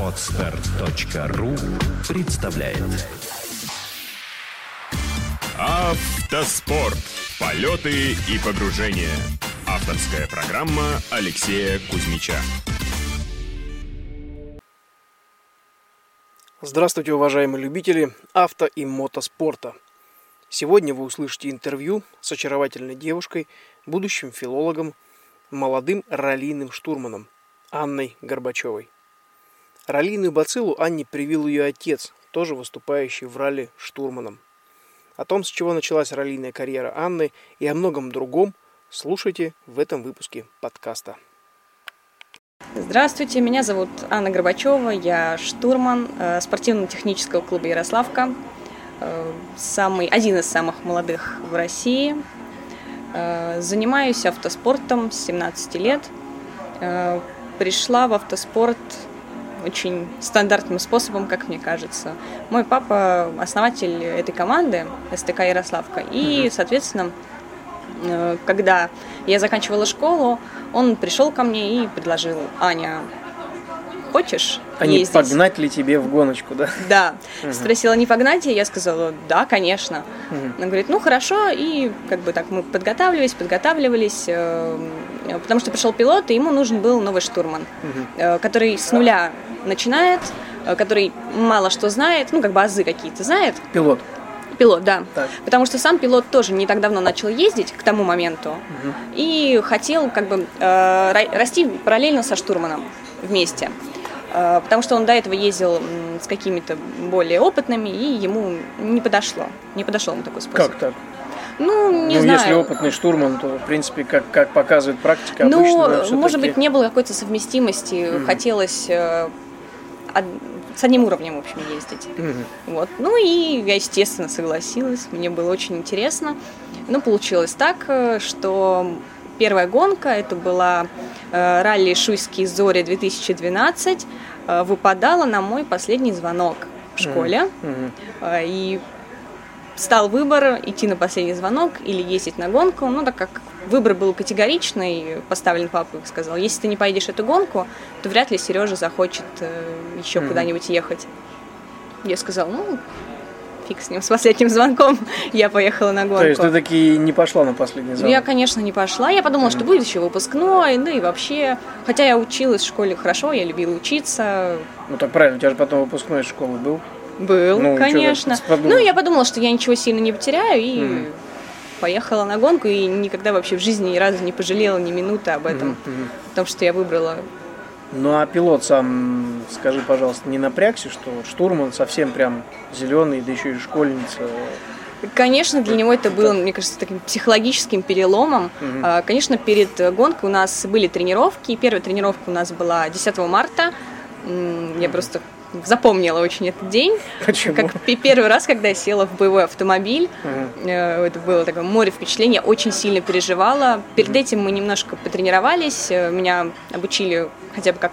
Отстар.ру представляет Автоспорт. Полеты и погружения. Авторская программа Алексея Кузьмича. Здравствуйте, уважаемые любители авто и мотоспорта. Сегодня вы услышите интервью с очаровательной девушкой, будущим филологом, молодым раллийным штурманом Анной Горбачевой. Раллийную бациллу Анне привил ее отец, тоже выступающий в ралли штурманом. О том, с чего началась раллийная карьера Анны и о многом другом, слушайте в этом выпуске подкаста. Здравствуйте, меня зовут Анна Горбачева, я штурман э, спортивно-технического клуба «Ярославка», э, самый, один из самых молодых в России. Э, занимаюсь автоспортом с 17 лет. Пришла в автоспорт очень стандартным способом, как мне кажется. Мой папа основатель этой команды СТК Ярославка. И, соответственно, э, когда я заканчивала школу, он пришел ко мне и предложил, Аня, хочешь А не ездить? погнать ли тебе в гоночку, да? Да. Мгм. Спросила, не погнать? И я сказала, да, конечно. Мгм. Она говорит, ну хорошо, и как бы так мы подготавливались, подготавливались, э, потому что пришел пилот, и ему нужен был новый штурман, э, который с нуля начинает, э, который мало что знает, ну как бы азы какие-то знает. Пилот. Пилот, да. Так. Потому что сам пилот тоже не так давно начал ездить к тому моменту Мгм. и хотел как бы э, ра- расти параллельно со штурманом вместе. Э, Потому что он до этого ездил с какими-то более опытными, и ему не подошло. Не подошел ему такой способ. Как так? Ну, не ну, знаю. если опытный штурман, то, в принципе, как, как показывает практика, обычно, Ну, да, всё-таки- может быть, не было какой-то совместимости. Мгм. Хотелось э, с одним уровнем, в общем, ездить. Мгм. Вот. Ну и я, естественно, согласилась. Мне было очень интересно. Но получилось так, э, что первая гонка, это была э, ралли «Шуйские зори 2012, э, выпадала на мой последний звонок в школе. Э, И стал выбор идти на последний звонок или ездить на гонку. Ну, так как выбор был категоричный, поставлен папа, сказал, если ты не поедешь эту гонку, то вряд ли Сережа захочет э, еще Мгм. куда-нибудь ехать. Я сказала, ну, фиг с ним, с последним звонком. Я поехала на гонку. То есть ты таки не пошла на последний Ну, звонок? Я, конечно, не пошла. Я подумала, что будет еще выпускной, да и вообще. Хотя я училась в школе хорошо, я любила учиться. Ну так правильно, у тебя же потом выпускной из школы был. Был, Ну, конечно. Ну, я подумала, что я ничего сильно не потеряю, и Мгм. поехала на гонку, и никогда вообще в жизни ни разу не пожалела ни минуты об этом. Мгм, мгм. Потому что я выбрала Ну а пилот сам, скажи, пожалуйста, не напрягся, что штурман совсем прям зеленый, да еще и школьница. Конечно, для него это было, мне кажется, таким психологическим переломом. А, Конечно, перед гонкой у нас были тренировки. Первая тренировка у нас была 10 марта. Я просто запомнила очень этот день. Почему? Как пе- первый раз, когда я села в боевой автомобиль, Мгм. Э, Это было такое море впечатлений, я очень сильно переживала. Перед этим мы немножко потренировались, э, меня обучили хотя бы как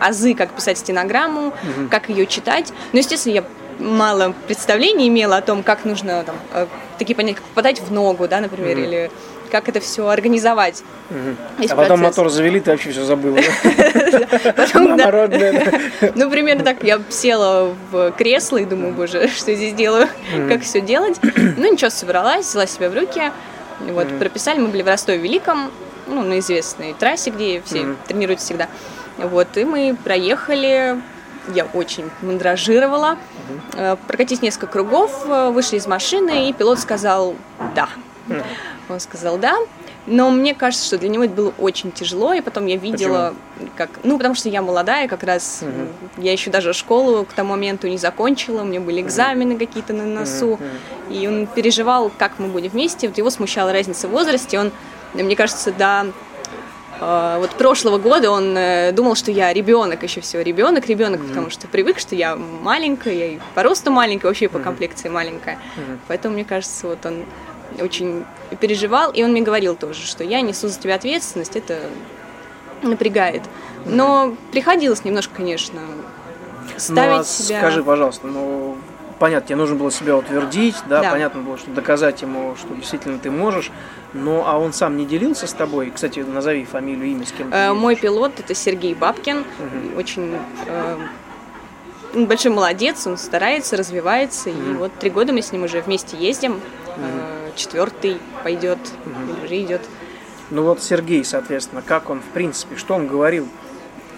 азы, как писать стенограмму, Мгм. как ее читать. Но, естественно, я мало представления имела о том, как нужно там, э, такие понятия, как попадать в ногу, да, например, Мгм. или как это все организовать. Весь А потом мотор завели, ты вообще все забыла. Ну, примерно так. Я села в кресло и думаю, боже, что здесь делаю, как все делать. Ну, ничего, собралась, взяла себя в руки. Вот, прописали, мы были в Ростове-Великом, ну, на известной трассе, где все тренируются всегда. Вот, и мы проехали, я очень мандражировала, Э, прокатить несколько кругов, э, вышли из машины, и пилот сказал «да». Мгм. Он сказал «да», но мне кажется, что для него это было очень тяжело, и потом я видела, как... Ну, потому что я молодая, как раз Мгм. я еще даже школу к тому моменту не закончила, у меня были экзамены какие-то на носу, Мгм. и он переживал, как мы будем вместе. Вот его смущала разница в возрасте, он, мне кажется, до э, вот прошлого года он э, думал, что я ребенок еще всего, ребенок, ребенок, потому что привык, что я маленькая, я и по росту маленькая, вообще по комплекции маленькая. Мгм. Поэтому, мне кажется, вот он очень переживал, и он мне говорил тоже, что я несу за тебя ответственность, это напрягает. Но приходилось немножко, конечно, Ну, ставить а себя... скажи, пожалуйста, ну, понятно, тебе нужно было себя утвердить, да, Да. понятно было, что доказать ему, что действительно ты можешь. Но а он сам не делился с тобой? Кстати, назови фамилию, имя, с кем ты Э, Мой пилот это Сергей Бабкин, очень э, ну, большой молодец, он старается, развивается, и вот три года мы с ним уже вместе ездим. Э, Четвертый пойдет, или уже идет. Ну вот Сергей, соответственно, как он, в принципе, что он говорил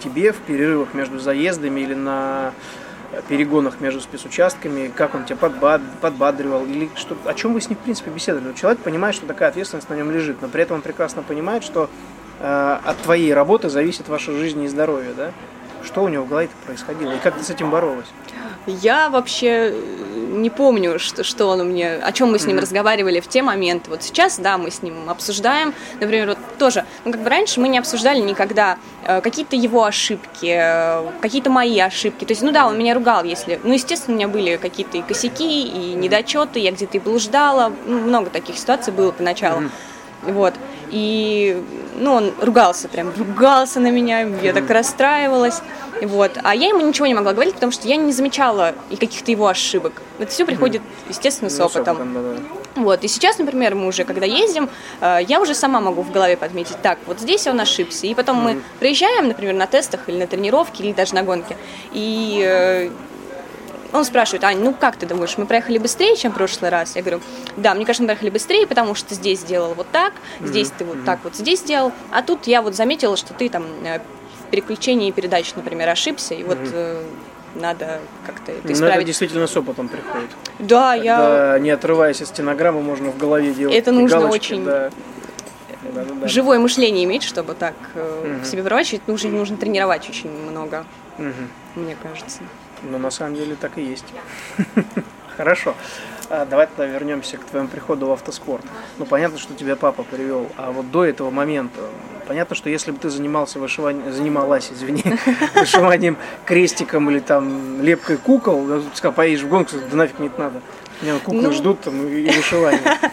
тебе в перерывах между заездами или на перегонах между спецучастками, как он тебя подбад- подбадривал, или что, о чем вы с ним, в принципе, беседовали? Человек понимает, что такая ответственность на нем лежит, но при этом он прекрасно понимает, что э, от твоей работы зависит ваша жизнь и здоровье, да? Что у него в голове происходило, и как ты с этим боролась? Я вообще э, не помню, что, что он мне, о чем мы с ним разговаривали в те моменты. Вот сейчас, да, мы с ним обсуждаем, например, вот тоже, ну как бы раньше мы не обсуждали никогда э, какие-то его ошибки, э, какие-то мои ошибки. То есть, ну да, он меня ругал, если, ну естественно, у меня были какие-то и косяки, и недочеты, я где-то и блуждала, ну, много таких ситуаций было поначалу. Вот. И, ну, он ругался, прям ругался на меня, я так расстраивалась. Вот. А я ему ничего не могла говорить, потому что я не замечала и каких-то его ошибок. Это все приходит, естественно, с Ну, опытом. Вот. И сейчас, например, мы уже, когда ездим, э, я уже сама могу в голове подметить, так, вот здесь он ошибся. И потом мы приезжаем, например, на тестах или на тренировке, или даже на гонке, и э, он спрашивает, Ань, ну как ты думаешь, мы проехали быстрее, чем в прошлый раз? Я говорю, да, мне кажется, мы проехали быстрее, потому что здесь сделал вот так, здесь ты вот так вот здесь сделал, а тут я вот заметила, что ты там э, в переключении передач, например, ошибся, и вот э, надо как-то это Но это исправить. действительно с опытом приходит. Да, я... Когда, не отрываясь от стенограммы, можно в голове делать Это нужно галочки, очень да. Да-да-да. живое мышление иметь, чтобы так э, в себе проворачивать, нужно, нужно тренировать очень много, Мгм. мне кажется. Ну, на самом деле так и есть. Хорошо. А, давай тогда вернемся к твоему приходу в автоспорт. Ну, понятно, что тебя папа привел, а вот до этого момента, понятно, что если бы ты занимался вышиванием, занималась, извини, вышиванием крестиком или там лепкой кукол, сказал, поедешь в гонку, да нафиг мне это надо. Меня куклы Ну. ждут там и и вышивание.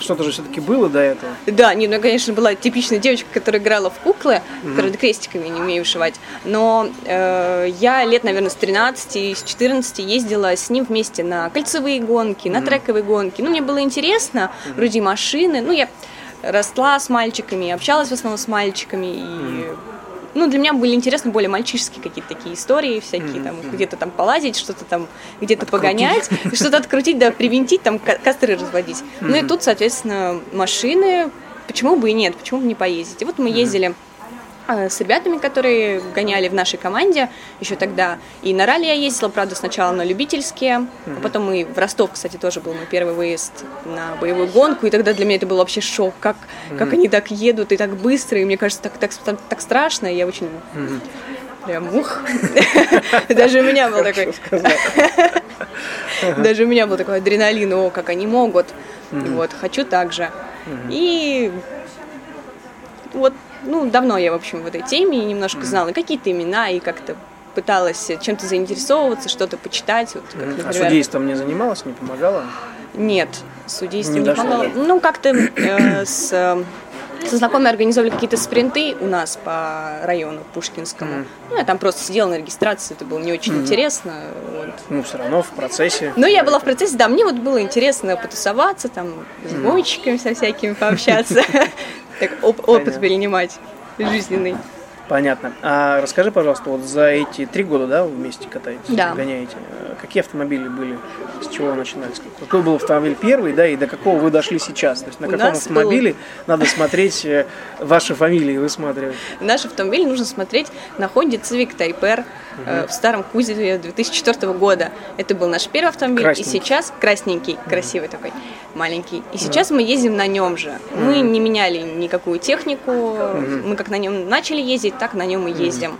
Что-то же все-таки было до этого. Да, не, ну, я, конечно, была типичная девочка, которая играла в куклы, которая крестиками не умею вышивать. Но э, я лет, наверное, с 13 и с 14 ездила с ним вместе на кольцевые гонки, на трековые гонки. Ну, мне было интересно, вроде машины. Ну, я росла с мальчиками, общалась в основном с мальчиками. И, ну, для меня были интересны более мальчишеские какие-то такие истории всякие, там, где-то там полазить, что-то там, где-то погонять, что-то открутить, да, привинтить, там, ко- костры разводить. Ну, и тут, соответственно, машины, почему бы и нет, почему бы не поездить. И вот мы ездили э, с ребятами, которые гоняли в нашей команде еще тогда. И на ралли я ездила, правда, сначала на любительские, а потом мы в Ростов, кстати, тоже был мой первый выезд на боевую гонку, и тогда для меня это был вообще шок, как, как они так едут и так быстро, и мне кажется, так, так, так, так страшно, и я очень прям ух. Даже у меня был такой... Даже у меня был такой адреналин, о, как они могут. Вот, хочу так же. И вот, ну, давно я, в общем, в этой теме и немножко знала какие-то имена, и как-то пыталась чем-то заинтересовываться, что-то почитать. Вот, как, А например, судейством не занималась, не помогала? Нет, судейство Не не, дошло, да? Ну, как-то э, с, э, со знакомыми организовали какие-то спринты у нас по району Пушкинскому. Ну, я там просто сидела на регистрации, это было не очень интересно. Вот. Ну, все равно в процессе. Но я была в процессе, да, мне вот было интересно потусоваться, там, с гонщиками со всякими пообщаться, так оп- опыт перенимать жизненный. Понятно. А расскажи, пожалуйста, вот за эти три года, да, вы вместе катаетесь, Да. гоняете, э, какие автомобили были, с чего вы начинались? Какой был автомобиль первый, да, и до какого вы дошли сейчас? То есть на У каком автомобиле надо смотреть э, ваши фамилии, высматривать? Наш автомобиль нужно смотреть на Honda Civic Type R э, в старом кузове 2004 года. Это был наш первый автомобиль, и сейчас красненький, красивый такой, маленький. И сейчас мы ездим на нем же. Мы не меняли никакую технику, мы как на нем начали ездить, так на нем и ездим.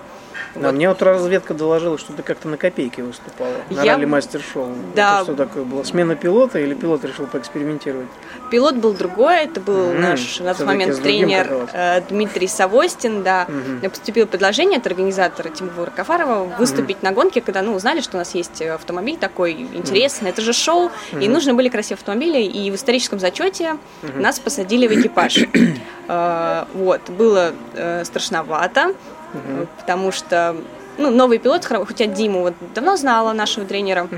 Да, мне вот разведка доложила, что ты как-то на копейке выступала, на Я- ралли мастер-шоу. Да. Это что такое было? Смена пилота или пилот решил поэкспериментировать? Пилот был другой, это был Мгм. наш на тот момент тренер э, Дмитрий Савостин, да. Мне поступило предложение от организатора Тимура Кафарова выступить на гонке, когда ну, узнали, что у нас есть автомобиль такой интересный, это же шоу, и нужны были красивые автомобили, и в историческом зачете нас посадили в экипаж. Э, Вот, было э, страшновато, э, потому что ну, новый пилот, хотя Диму вот давно знала нашего тренера,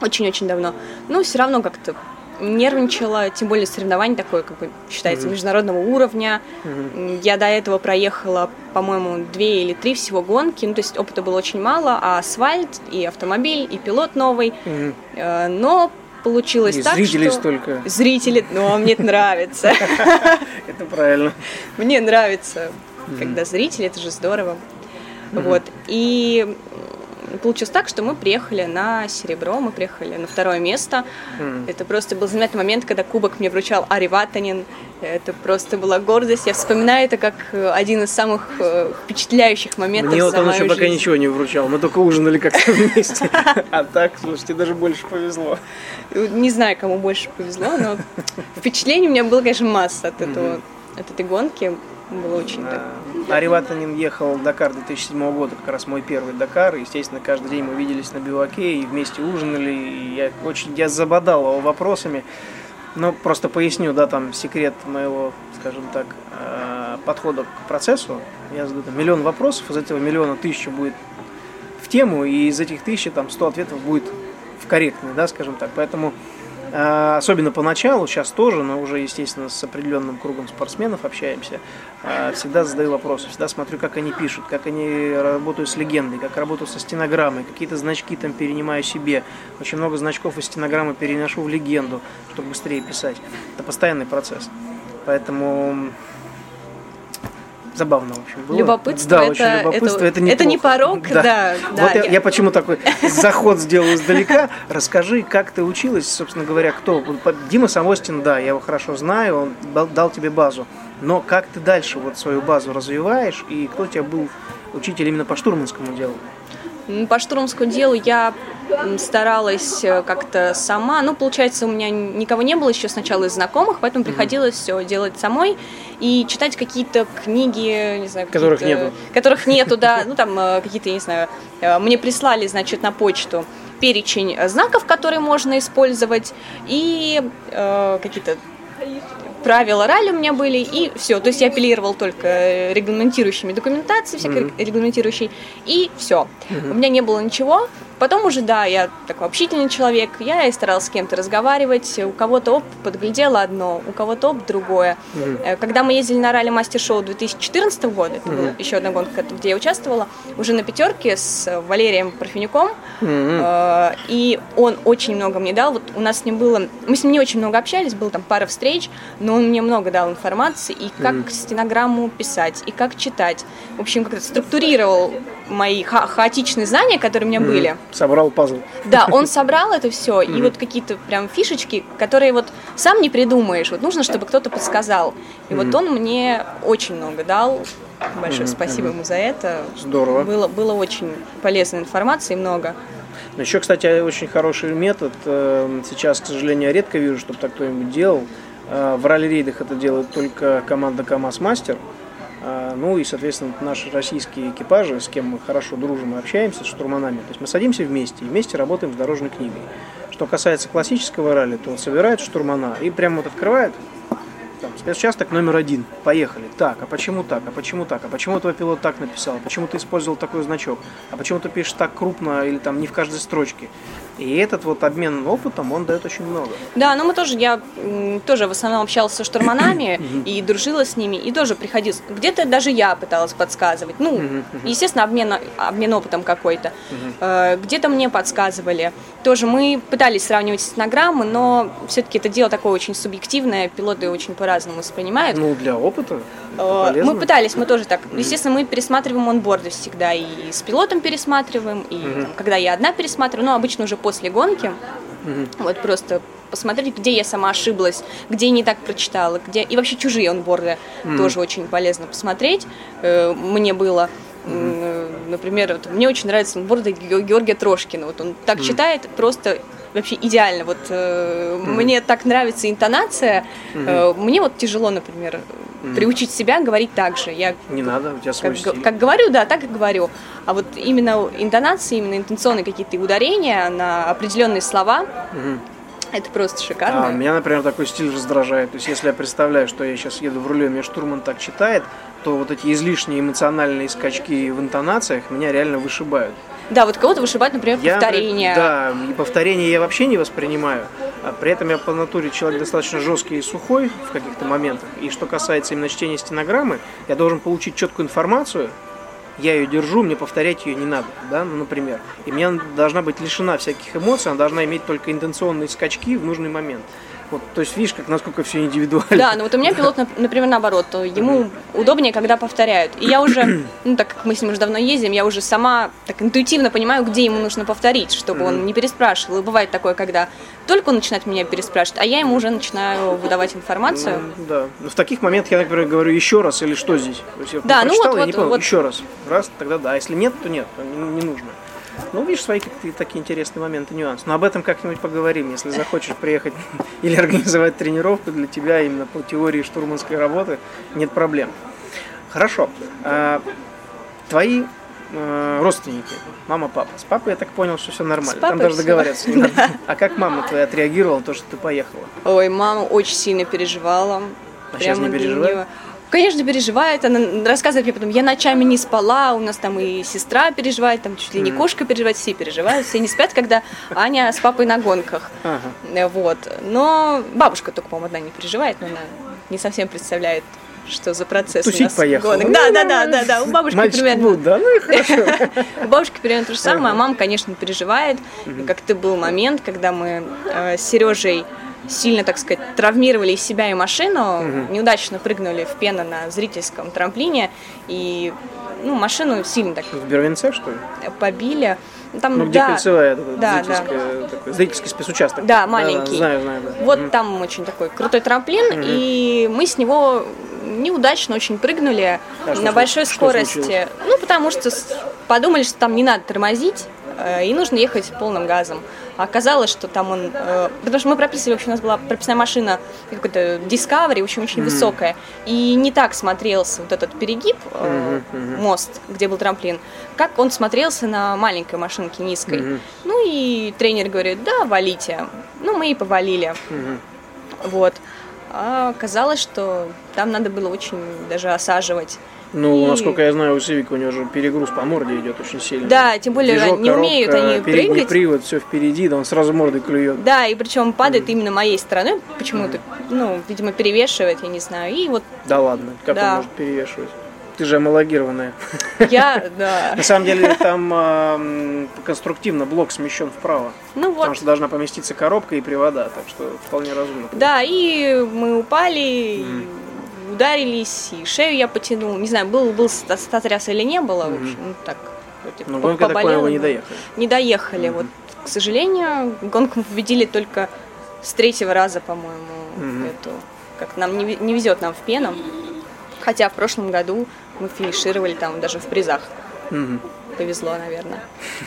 очень-очень давно. Ну, все равно как-то нервничала, тем более соревнование такое, как бы считается, mm-hmm. международного уровня. Mm-hmm. Я до этого проехала, по-моему, две или три всего гонки, ну, то есть опыта было очень мало, а асфальт, и автомобиль, и пилот новый. Mm-hmm. Но получилось и так, зрителей что... столько. Зрители, ну, а мне это нравится. Это правильно. Мне нравится, когда зрители, это же здорово. Вот. И получилось так, что мы приехали на серебро, мы приехали на второе место. Mm. Это просто был знаменательный момент, когда кубок мне вручал Ари Ватанин. Это просто была гордость. Я вспоминаю это как э, один из самых э, впечатляющих моментов Мне вот он еще жизнь. пока ничего не вручал. Мы только ужинали как-то вместе. А так, слушайте, даже больше повезло. Не знаю, кому больше повезло, но впечатлений у меня было, конечно, масса от этого, от этой гонки. Было очень так. Ари Ватанин ехал Дакар 2007 года, как раз мой первый Дакар. Естественно, каждый день мы виделись на биваке и вместе ужинали. И я очень я забодал его вопросами. Ну, просто поясню, да, там секрет моего, скажем так, э, подхода к процессу. Я задаю там, миллион вопросов, из этого миллиона тысяча будет в тему, и из этих тысячи там 100 ответов будет в корректные, да, скажем так. Поэтому а, особенно поначалу, сейчас тоже, но уже, естественно, с определенным кругом спортсменов общаемся, а, всегда задаю вопросы, всегда смотрю, как они пишут, как они работают с легендой, как работают со стенограммой, какие-то значки там перенимаю себе, очень много значков из стенограммы переношу в легенду, чтобы быстрее писать. Это постоянный процесс. Поэтому забавно, в общем, было. Любопытство, да, это, очень любопытство, это, это, это не порог, да. да, вот да я, я почему такой заход сделал издалека. Расскажи, как ты училась, собственно говоря, кто? Дима Самостин, да, я его хорошо знаю, он дал тебе базу. Но как ты дальше вот свою базу развиваешь, и кто у тебя был учитель именно по штурманскому делу? По штурмскому делу я старалась э, как-то сама. Ну, получается, у меня никого не было еще сначала из знакомых, поэтому приходилось все делать самой и читать какие-то книги, не знаю, которых нету. Которых нету, да. Ну, там э, какие-то, я не знаю, э, мне прислали, значит, на почту перечень знаков, которые можно использовать, и э, какие-то правила ралли у меня были, и все. То есть я апеллировал только регламентирующими документацией, всякой mm-hmm. регламентирующей, и все. Mm-hmm. У меня не было ничего. Потом уже, да, я такой общительный человек, я и старалась с кем-то разговаривать, у кого-то оп подглядела одно, у кого-то оп другое. Mm-hmm. Когда мы ездили на ралли мастер-шоу 2014 года, это mm-hmm. была еще одна гонка, где я участвовала, уже на пятерке с Валерием Парфенюком, mm-hmm. и он очень много мне дал, вот у нас с ним было, мы с ним не очень много общались, было там пара встреч, но он мне много дал информации, и как mm-hmm. стенограмму писать, и как читать, в общем, как-то структурировал мои ха- хаотичные знания, которые у меня mm-hmm. были. Собрал пазл. Да, он собрал это все, и вот какие-то прям фишечки, которые вот сам не придумаешь, вот нужно, чтобы кто-то подсказал. И вот он мне очень много дал. Большое спасибо ему за это. Здорово. Было, было очень полезной информации, много. Еще, кстати, очень хороший метод. Эм, сейчас, к сожалению, я редко вижу, чтобы так кто-нибудь делал. Э, в ралли-рейдах это делает только команда КАМАЗ Мастер. Ну и, соответственно, наши российские экипажи, с кем мы хорошо дружим и общаемся, с штурманами, то есть мы садимся вместе и вместе работаем с дорожной книгой. Что касается классического ралли, то собирают штурмана и прямо вот открывают там, спецучасток номер один. Поехали. Так, а почему так? А почему так? А почему твой пилот так написал? Почему ты использовал такой значок? А почему ты пишешь так крупно или там не в каждой строчке? И этот вот обмен опытом, он дает очень много. Да, но мы тоже, я тоже в основном общалась со штурманами и дружила с ними, и тоже приходилось, где-то даже я пыталась подсказывать, ну, естественно, обмен, обмен опытом какой-то, э, где-то мне подсказывали, тоже мы пытались сравнивать стенограммы, но все-таки это дело такое очень субъективное, пилоты очень по-разному воспринимают. Ну, для опыта э. Мы пытались, мы тоже так, естественно, мы пересматриваем онборды всегда, и с пилотом пересматриваем, и там, когда я одна пересматриваю, но обычно уже после гонки. Угу. Вот просто посмотреть, где я сама ошиблась, где не так прочитала, где и вообще чужие онборды mm тоже очень полезно посмотреть. Э, мне было mm Например, вот, мне очень нравится онборды Георгия Трошкина. Вот он так mm читает просто вообще идеально. Вот э, mm мне так нравится интонация. mm Э, мне вот тяжело, например, mm приучить себя говорить так же. Я не надо, у тебя свой как, стиль. как говорю, да, так и говорю. А вот именно интонации, именно интенционные какие-то ударения на определенные слова. mm Это просто шикарно. А, меня, например, такой стиль раздражает. То есть, если я представляю, что я сейчас еду в руле, мне штурман так читает, то вот эти излишние эмоциональные скачки в интонациях меня реально вышибают. Да, вот кого-то вышибать, например, Я, повторения. Да, и повторения я вообще не воспринимаю. А при этом я по натуре человек достаточно жесткий и сухой в каких-то моментах. И что касается именно чтения стенограммы, я должен получить четкую информацию, я ее держу, мне повторять ее не надо, да, ну, например. И мне должна быть лишена всяких эмоций, она должна иметь только интенционные скачки в нужный момент. Вот, то есть видишь, как насколько все индивидуально. Да, но вот у меня пилот, нап- например, наоборот, ему удобнее, когда повторяют. И я уже, ну так как мы с ним уже давно ездим, я уже сама так интуитивно понимаю, где ему нужно повторить, чтобы он не переспрашивал. И бывает такое, когда только он начинает меня переспрашивать, а я ему уже начинаю выдавать информацию. Ну, да. Но в таких моментах я, например, говорю еще раз или что здесь. То есть я Да, ну вот- я вот- не понял, вот. еще раз. Раз, тогда да. А если нет, то нет, не, не нужно. Ну, видишь, свои какие-то такие интересные моменты, нюансы. Но об этом как-нибудь поговорим, если захочешь приехать или организовать тренировку для тебя именно по теории штурманской работы, нет проблем. Хорошо. А, твои э, родственники, мама, папа. С папой я так понял, что все нормально. Там даже договариваться не надо. А как мама твоя отреагировала, то, что ты поехала? Ой, мама очень сильно переживала. А сейчас не переживает? Конечно, переживает. Она рассказывает мне потом, я ночами не спала, у нас там и сестра переживает, там чуть ли не кошка переживает, все переживают, все не спят, когда Аня с папой на гонках. Ага. Вот. Но бабушка только, по-моему, одна не переживает, но она не совсем представляет, что за процесс у Тусить нас поехала. гонок. Да, да, да, да, да. У бабушки Мальчики примерно будут, да? Ну и хорошо. у бабушки примерно то же самое, а мама, конечно, переживает. Как-то был момент, когда мы э, с Сережей сильно, так сказать, травмировали и себя, и машину, неудачно прыгнули в пену на зрительском трамплине, и ну, машину сильно так В Бервинце, что ли? побили. Там, Ну, где да, кольцевая, да, зрительская, такой, зрительский спецучасток. Да, маленький. знаю, знаю, да. Вот Мгм. там очень такой крутой трамплин, и мы с него неудачно очень прыгнули А что на слу- большой что скорости. случилось? Ну, потому что подумали, что там не надо тормозить, и нужно ехать полным газом. А оказалось, что там он... э, потому что мы прописывали, в общем, у нас была прописная машина, какой-то Discovery, общем, очень высокая. И не так смотрелся вот этот перегиб, э, мост, где был трамплин, как он смотрелся на маленькой машинке низкой. Ну и тренер говорит, да, валите. Ну, мы и повалили. Вот. А оказалось, что там надо было очень даже осаживать. Ну, И- насколько я знаю, у Сивика у него же перегруз по морде идет очень сильно. Да, тем более Движок, не умеют коробка, они передний прыгать. привод, все впереди, да он сразу мордой клюет. Да, и причем падает именно моей стороной, почему-то, ну, видимо, перевешивает, я не знаю. И вот Да ладно, как Да. он может перевешивать? Ты же амалогированная. я, да. На самом деле там ам, конструктивно блок смещен вправо. Ну Потому вот. что должна поместиться коробка и привода, так что вполне разумно. Да, и мы упали, и ударились, и шею я потянул. Не знаю, был, был ста- сотряс или не было, в общем, ну так. вроде Ну, гонка, я так понял, поболело, вы не доехали. Не доехали. Вот, к сожалению, гонку мы победили только с третьего раза, по-моему, Мгм. эту. Как нам не, не везет нам в пену. Хотя в прошлом году мы финишировали там даже в призах. Мгм. Повезло, наверное.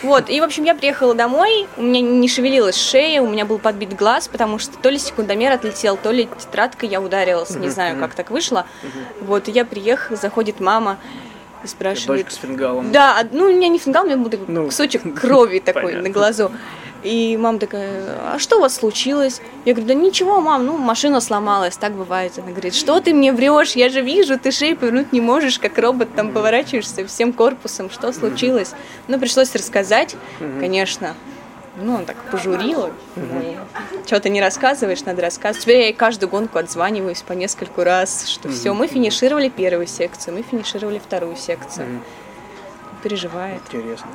Вот, и, в общем, я приехала домой, у меня не шевелилась шея, у меня был подбит глаз, потому что то ли секундомер отлетел, то ли тетрадкой я ударилась, не знаю, как так вышло. Вот, и я приехала, заходит мама и спрашивает... Дочка с фингалом. Да, од- ну у меня не фингал, у меня был такой Ну, кусочек крови такой на глазу. И мама такая, а что у вас случилось? Я говорю, да ничего, мам, ну машина сломалась, так бывает. Она говорит, что ты мне врешь, я же вижу, ты шею повернуть не можешь, как робот там поворачиваешься всем корпусом, что случилось? Ну, пришлось рассказать, конечно. Ну, он так пожурила. Ну, что ты не рассказываешь, надо рассказывать. Теперь я ей каждую гонку отзваниваюсь по нескольку раз, что все, мы финишировали первую секцию, мы финишировали вторую секцию. Переживает. Интересно.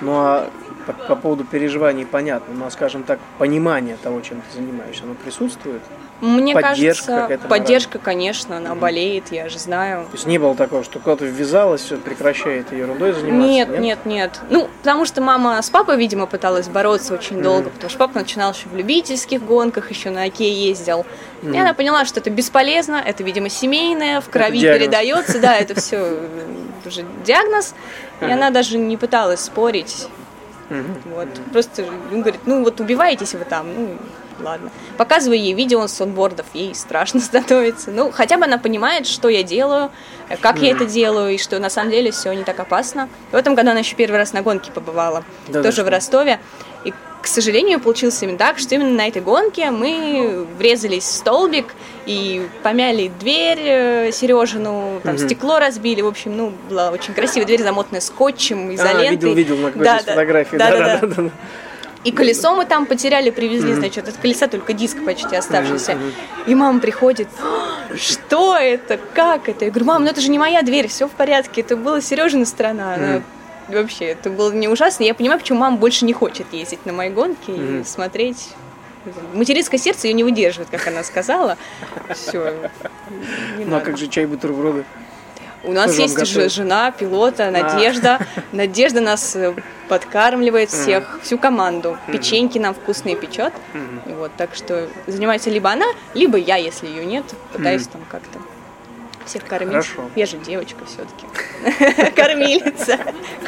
Ну а по, по поводу переживаний понятно, но, скажем так, понимание того, чем ты занимаешься, оно присутствует? Мне Поддержка кажется, поддержка, конечно, она болеет, я же знаю. То есть не было такого, что кто-то ввязалась, все прекращает ерундой заниматься? Нет, нет, нет. Ну, потому что мама с папой, видимо, пыталась бороться очень долго, потому что папа начинал еще в любительских гонках, еще на оке ездил. И она поняла, что это бесполезно, это, видимо, семейное, в крови диагноз. передается, да, это все уже диагноз. И она даже не пыталась спорить. Вот. Просто он говорит, ну вот убиваетесь вы там, ну ладно. Показываю ей видео с онбордов, ей страшно становится. Ну, хотя бы она понимает, что я делаю, э, как я это делаю, и что на самом деле все не так опасно. В этом году она еще первый раз на гонке побывала, Да тоже в Ростове. И, к сожалению, получилось именно так, что именно на этой гонке мы врезались в столбик, и помяли дверь э, Сережину, там Мгм. стекло разбили. В общем, ну, была очень красивая дверь, замотанная скотчем, А, изолентой. видел, видел на Да, да. фотографий. Да, да, да. И колесо мы там потеряли, привезли, Мгм. значит, от колеса только диск почти оставшийся. Мгм. И мама приходит, «А, что это, как это? Я говорю, мам, ну это же не моя дверь, все в порядке, это была Сережина сторона. Она Мгм. Вообще, это было не ужасно. Я понимаю, почему мама больше не хочет ездить на мои гонки и Мгм. смотреть. Материнское сердце ее не выдерживает, как она сказала. Все. Ну а как же чай, бутерброды? У нас Кто же вам есть готовит? же жена, пилота, Надежда. Надежда нас э, подкармливает всех, всю команду. Печеньки нам вкусные печет. Мгм. Вот, так что занимается либо она, либо я, если ее нет, пытаюсь там как-то всех кормить. Хорошо. Я же девочка все-таки. Кормилица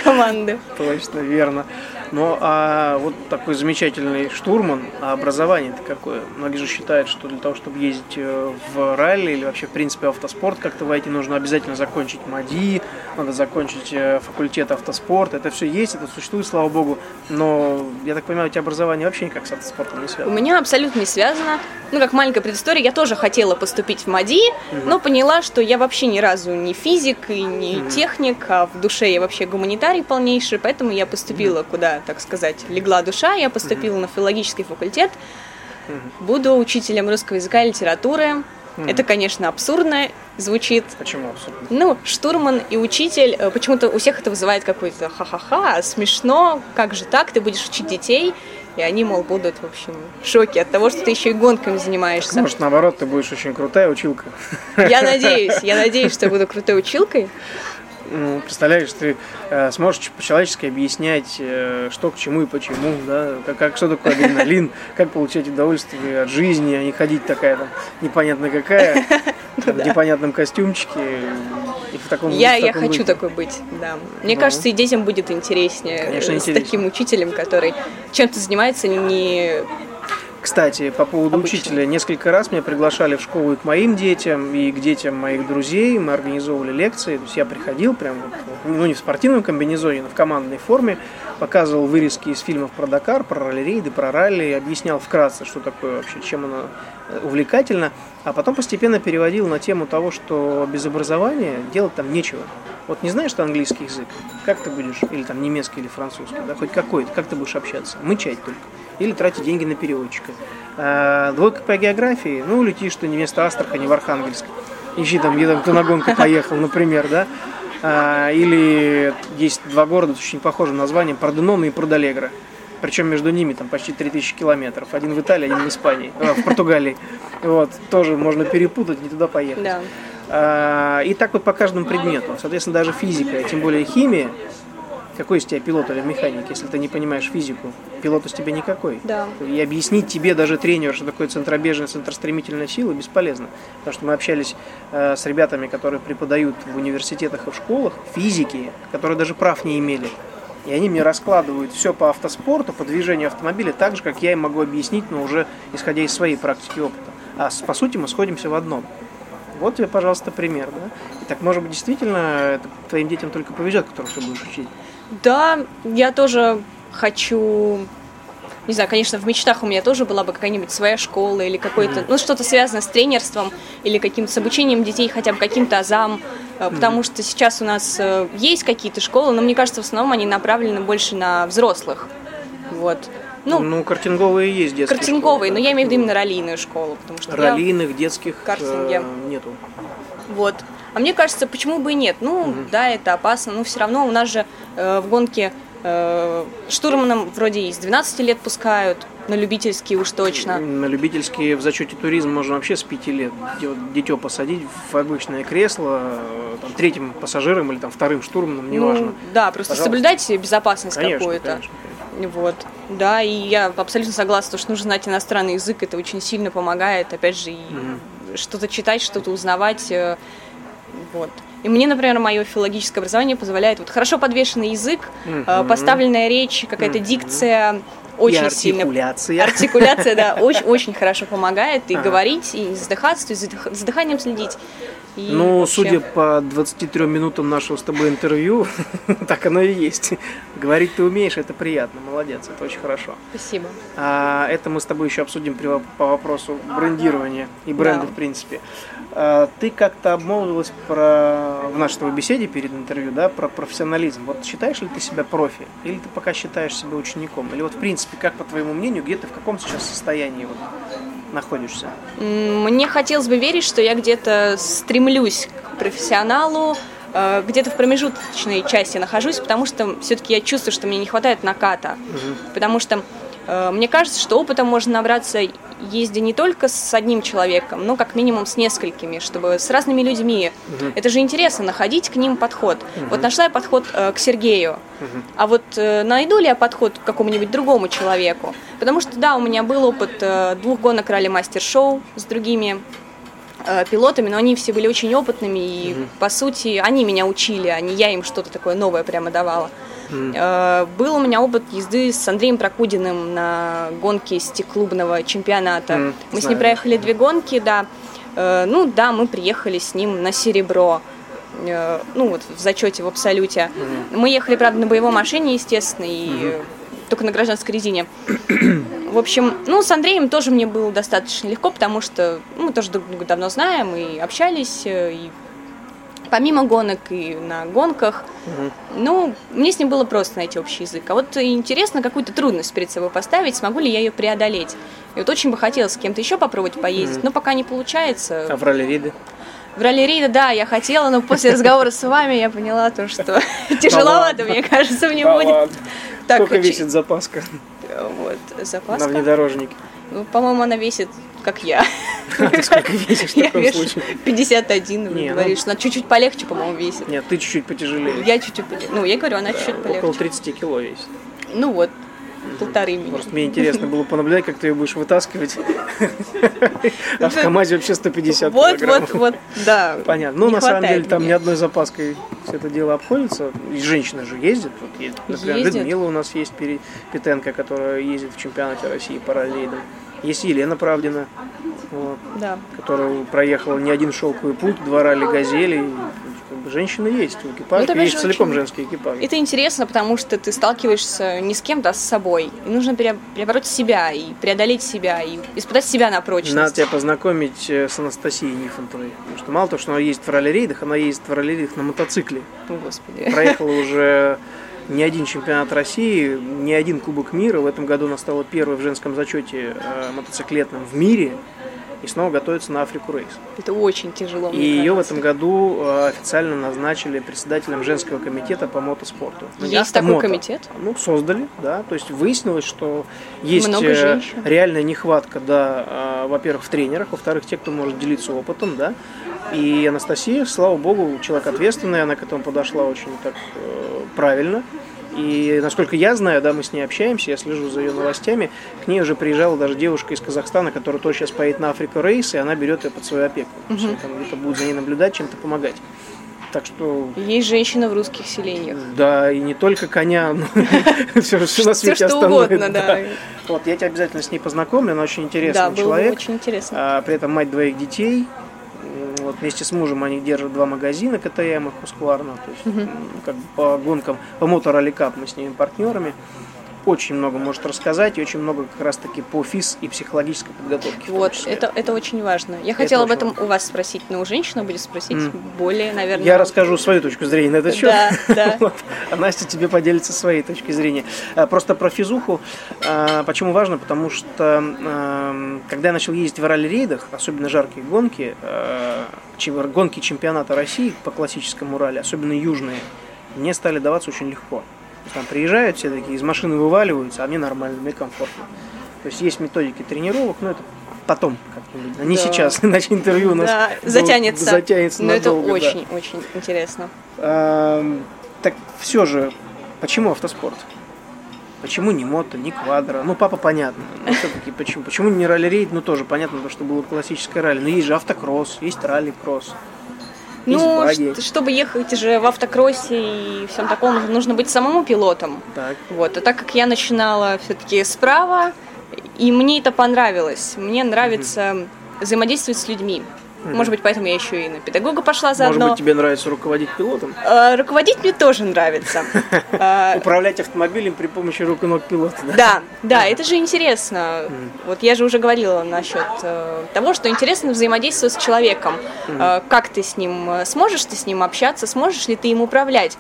команды. Точно, верно. Ну, а вот такой замечательный штурман, а образование-то какое? Многие же считают, что для того, чтобы ездить э, в ралли или вообще, в принципе, в автоспорт как-то войти, нужно обязательно закончить МАДИ, надо закончить э, факультет автоспорта. Это все есть, это существует, слава богу. Но, я так понимаю, у тебя образование вообще никак с автоспортом не У связано. меня абсолютно не связано. Ну, как маленькая предыстория, я тоже хотела поступить в МАДИ, но поняла, что я вообще ни разу не физик и не техник, а в душе я вообще гуманитарий полнейший, поэтому я поступила куда, так сказать, легла душа, я поступила на филологический факультет, буду учителем русского языка и литературы. Это, конечно, абсурдно звучит, Почему абсурдно? ну, штурман и учитель, э, почему-то у всех это вызывает какой-то ха-ха-ха, смешно, как же так, ты будешь учить детей, и они, мол, будут, в общем, в шоке от того, что ты еще и гонками занимаешься. Может, наоборот, ты будешь очень крутая училка. Я надеюсь, я надеюсь, что я буду крутой училкой. Ну, представляешь, ты э, сможешь по-человечески объяснять, э, что к чему и почему, да, как, как- что такое адреналин, как получать удовольствие от жизни, а не ходить такая там непонятно какая, там, в непонятном костюмчике и в таком Я, я хочу такой быть, да. Мне Ну. кажется, и детям будет интереснее э, с таким учителем, который чем-то занимается не... Кстати, по поводу Обычно. учителя, несколько раз меня приглашали в школу и к моим детям, и к детям моих друзей. Мы организовывали лекции. То есть я приходил прям, ну не в спортивном комбинезоне, но в командной форме, показывал вырезки из фильмов про Дакар, про ралли-рейды, про ралли, объяснял вкратце, что такое вообще, чем оно э, увлекательно, а потом постепенно переводил на тему того, что без образования делать там нечего. Вот не знаешь ты английский язык, как ты будешь, или там немецкий или французский, да, хоть какой-то, как ты будешь общаться? Мычать только. Или тратить деньги на переводчика. А, двойка по географии, ну, летишь ты не вместо Астрахани в Архангельск. Ищи там, где там кто на гонку поехал, например, да. А, или есть два города с очень похожим названием, Порденона и Продалегра. Причем между ними там почти 3000 километров. Один в Италии, один в Испании, э, в Португалии. Вот, тоже можно перепутать, не туда поехать. Да. А, И так вот по каждому предмету. Соответственно, даже физика, тем более химия. Какой из тебя пилот или механик, если ты не понимаешь физику? Пилот из тебя никакой. Да. И объяснить тебе даже тренеру, что такое центробежная, центростремительная сила, бесполезно. Потому что мы общались э, с ребятами, которые преподают в университетах и в школах физики, которые даже прав не имели. И они мне раскладывают все по автоспорту, по движению автомобиля, так же, как я им могу объяснить, но уже исходя из своей практики и опыта. А по сути мы сходимся в одном. Вот тебе, пожалуйста, пример. Да? И так, может быть, действительно, это твоим детям только повезет, которых ты будешь учить. Да, я тоже хочу... Не знаю, конечно, в мечтах у меня тоже была бы какая-нибудь своя школа или какой-то, ну, что-то связанное с тренерством или каким-то с обучением детей, хотя бы каким-то азам, э, потому что сейчас у нас э, есть какие-то школы, но мне кажется, в основном они направлены больше на взрослых. Вот. Ну, Ну, картинговые есть детские картинговые, но школы, я имею в виду именно раллийную школу, потому что Раллийных, детских Картинге. э, нету. Вот. А мне кажется, почему бы и нет? Ну, да, это опасно, но все равно у нас же э, в гонке э, штурманом вроде и с 12 лет пускают, на любительские уж точно. На любительские в зачете туризм можно вообще с 5 лет дитё, посадить в обычное кресло, э, там, третьим пассажиром или там, вторым штурманом, неважно. Ну, да, просто Пожалуйста. соблюдайте безопасность какую-то. конечно. Вот. Да, и я абсолютно согласна, что нужно знать иностранный язык, это очень сильно помогает, опять же, и что-то читать, что-то узнавать. Вот. И мне, например, мое филологическое образование позволяет вот хорошо подвешенный язык, Мгм. поставленная речь, какая-то дикция очень и сильно артикуляция. Да, очень, очень хорошо помогает и Ага. говорить, и задыхаться, то есть за дыханием следить. И Ну, вообще- судя по 23 минутам нашего с тобой интервью, так оно и есть. Говорить ты умеешь, это приятно, молодец, это очень хорошо. Спасибо. А, это мы с тобой еще обсудим при, по вопросу брендирования и бренда Да. в принципе. А, ты как-то обмолвилась про, в нашей тобой беседе перед интервью, да, про профессионализм. Вот считаешь ли ты себя профи? Или ты пока считаешь себя учеником? Или вот в принципе, как по твоему мнению, где ты в каком сейчас состоянии вот находишься? Мне хотелось бы верить, что я где-то стремлюсь к профессионалу, э, где-то в промежуточной части нахожусь, потому что все-таки я чувствую, что мне не хватает наката. Потому что мне кажется, что опыта можно набраться ездя не только с одним человеком, но как минимум с несколькими, чтобы с разными людьми. Это же интересно, находить к ним подход. Вот нашла я подход э, к Сергею, а вот э, найду ли я подход к какому-нибудь другому человеку? Потому что, да, у меня был опыт э, двух гонок ралли-мастер-шоу с другими э, пилотами, но они все были очень опытными, и, по сути, они меня учили, а не я им что-то такое новое прямо давала. Э, Был у меня опыт езды с Андреем Прокудиным на гонке стеклубного чемпионата. Мгм, Мы с знаю. ним проехали две гонки, да. Э, Ну да, мы приехали с ним на серебро. Э, Ну вот в зачете в абсолюте. Мы ехали, правда, на боевой машине, естественно, и э, только на гражданской резине. В общем, ну, с Андреем тоже мне было достаточно легко, потому что ну, мы тоже друг друга давно знаем и общались, и помимо гонок, и на гонках. Ну, мне с ним было просто найти общий язык. А вот интересно какую-то трудность перед собой поставить, смогу ли я ее преодолеть. И вот очень бы хотелось с кем-то еще попробовать поездить, но пока не получается. А в ралли-риды? В ралли-рейде, да, я хотела, но после разговора с вами я поняла то, что тяжеловато, мне кажется, мне будет. Сколько весит запаска Вот, на запаска. внедорожнике? Ну, по-моему, она весит, как я. Ты сколько весишь в таком случае? 51, вы Не, ну- говоришь, она чуть-чуть полегче, по-моему, весит. Нет, ты чуть-чуть потяжелее. Я чуть-чуть. Ну, я говорю, она чуть-чуть Около полегче. 30 кило весит. Ну вот, полторы меня. Просто мне интересно было понаблюдать, как ты ее будешь вытаскивать. А в КамАЗе вообще 150 Вот, вот, вот, да. Понятно. Ну, на самом деле, там ни одной запаской все это дело обходится. И женщины же ездят. Например. Людмила у нас есть, Петенко, которая ездит в чемпионате России по раллейдам. Есть Елена Правдина, вот, Да. которая проехала не один шелковый путь, два ралли «Газели». Бы, Женщины есть в экипаже, Ну, есть целиком очень- женские экипажи. Это интересно, потому что ты сталкиваешься не с кем-то, а с собой. И нужно пере- перебороть себя, и преодолеть себя, и испытать себя на прочность. Надо тебя познакомить э, с Анастасией Нифонтовой. Потому что мало того, что она ездит в ралли-рейдах, она ездит в ралли-рейдах на мотоцикле. О, Господи. Проехала уже не один чемпионат России, не один Кубок мира. В этом году она стала первой в женском зачете э, мотоциклетном в мире. И снова готовится на Африку рейс. Это очень тяжело. И ее в этом году э, официально назначили председателем женского комитета по мотоспорту. Ну, Есть такой автомото. комитет? Ну, создали, да. То есть выяснилось, что есть э, реальная нехватка, да, э, во-первых, в тренерах, во-вторых, те, кто может делиться опытом, да. И Анастасия, слава богу, человек ответственный, она к этому подошла очень так правильно. И насколько я знаю, да, мы с ней общаемся, я слежу за ее новостями. К ней уже приезжала даже девушка из Казахстана, которая тоже сейчас поедет на Африку рейс, и она берет ее под свою опеку. То есть она там где-то будет за ней наблюдать, чем-то помогать. Так что Есть женщины в русских селениях. да, и не только коня, но все, на Все свете что остальное. угодно, да. Вот, я тебя обязательно с ней познакомлю, она очень интересный Да, человек. очень интересно. А, при этом мать двоих детей. Вот вместе с мужем они держат два магазина КТМ, их Husqvarna, то есть м, как бы по гонкам, по моторалли кап мы с ними партнерами. Очень много может рассказать и очень много как раз таки по физ и психологической подготовке. Вот, это, это очень важно. Я хотела об этом у вас спросить, но у женщины будет спросить М. более, наверное... Я расскажу свою точку зрения на этот счет. Да, да. Вот. А Настя тебе поделится своей точки зрения. А, Просто про физуху. а, Почему важно? Потому что когда я начал ездить в ралли-рейдах, особенно жаркие гонки, а, гонки чемпионата России по классическому ралли, особенно южные, мне стали даваться очень легко. Там приезжают все такие, из машины вываливаются, а мне нормально, мне комфортно. То есть есть методики тренировок, но это потом как-нибудь, а не Да. сейчас, иначе интервью у нас Да, затянется. затянется Но это надолго, да. очень, очень интересно. Так все же, почему автоспорт? Почему не мото, не квадро? Ну, папа, понятно. Но все-таки почему? Почему не ралли-рейд? Ну, тоже понятно, потому что было классическое ралли. Но есть же автокросс, есть ралли-кросс. Ну, чтобы ехать же в автокроссе и всем таком, нужно быть самому пилотом. Так. Вот. А так как я начинала все-таки справа, и мне это понравилось. Мне нравится взаимодействовать с людьми. Может быть, поэтому я еще и на педагога пошла заодно. Может быть, тебе нравится руководить пилотом? Э, Руководить мне тоже нравится. Э, Управлять автомобилем при помощи рук и ног пилота, да? Да, это же интересно. Вот я же уже говорила насчет э, того, что интересно взаимодействовать с человеком. Э, как ты с ним сможешь ты с ним общаться, сможешь ли ты им управлять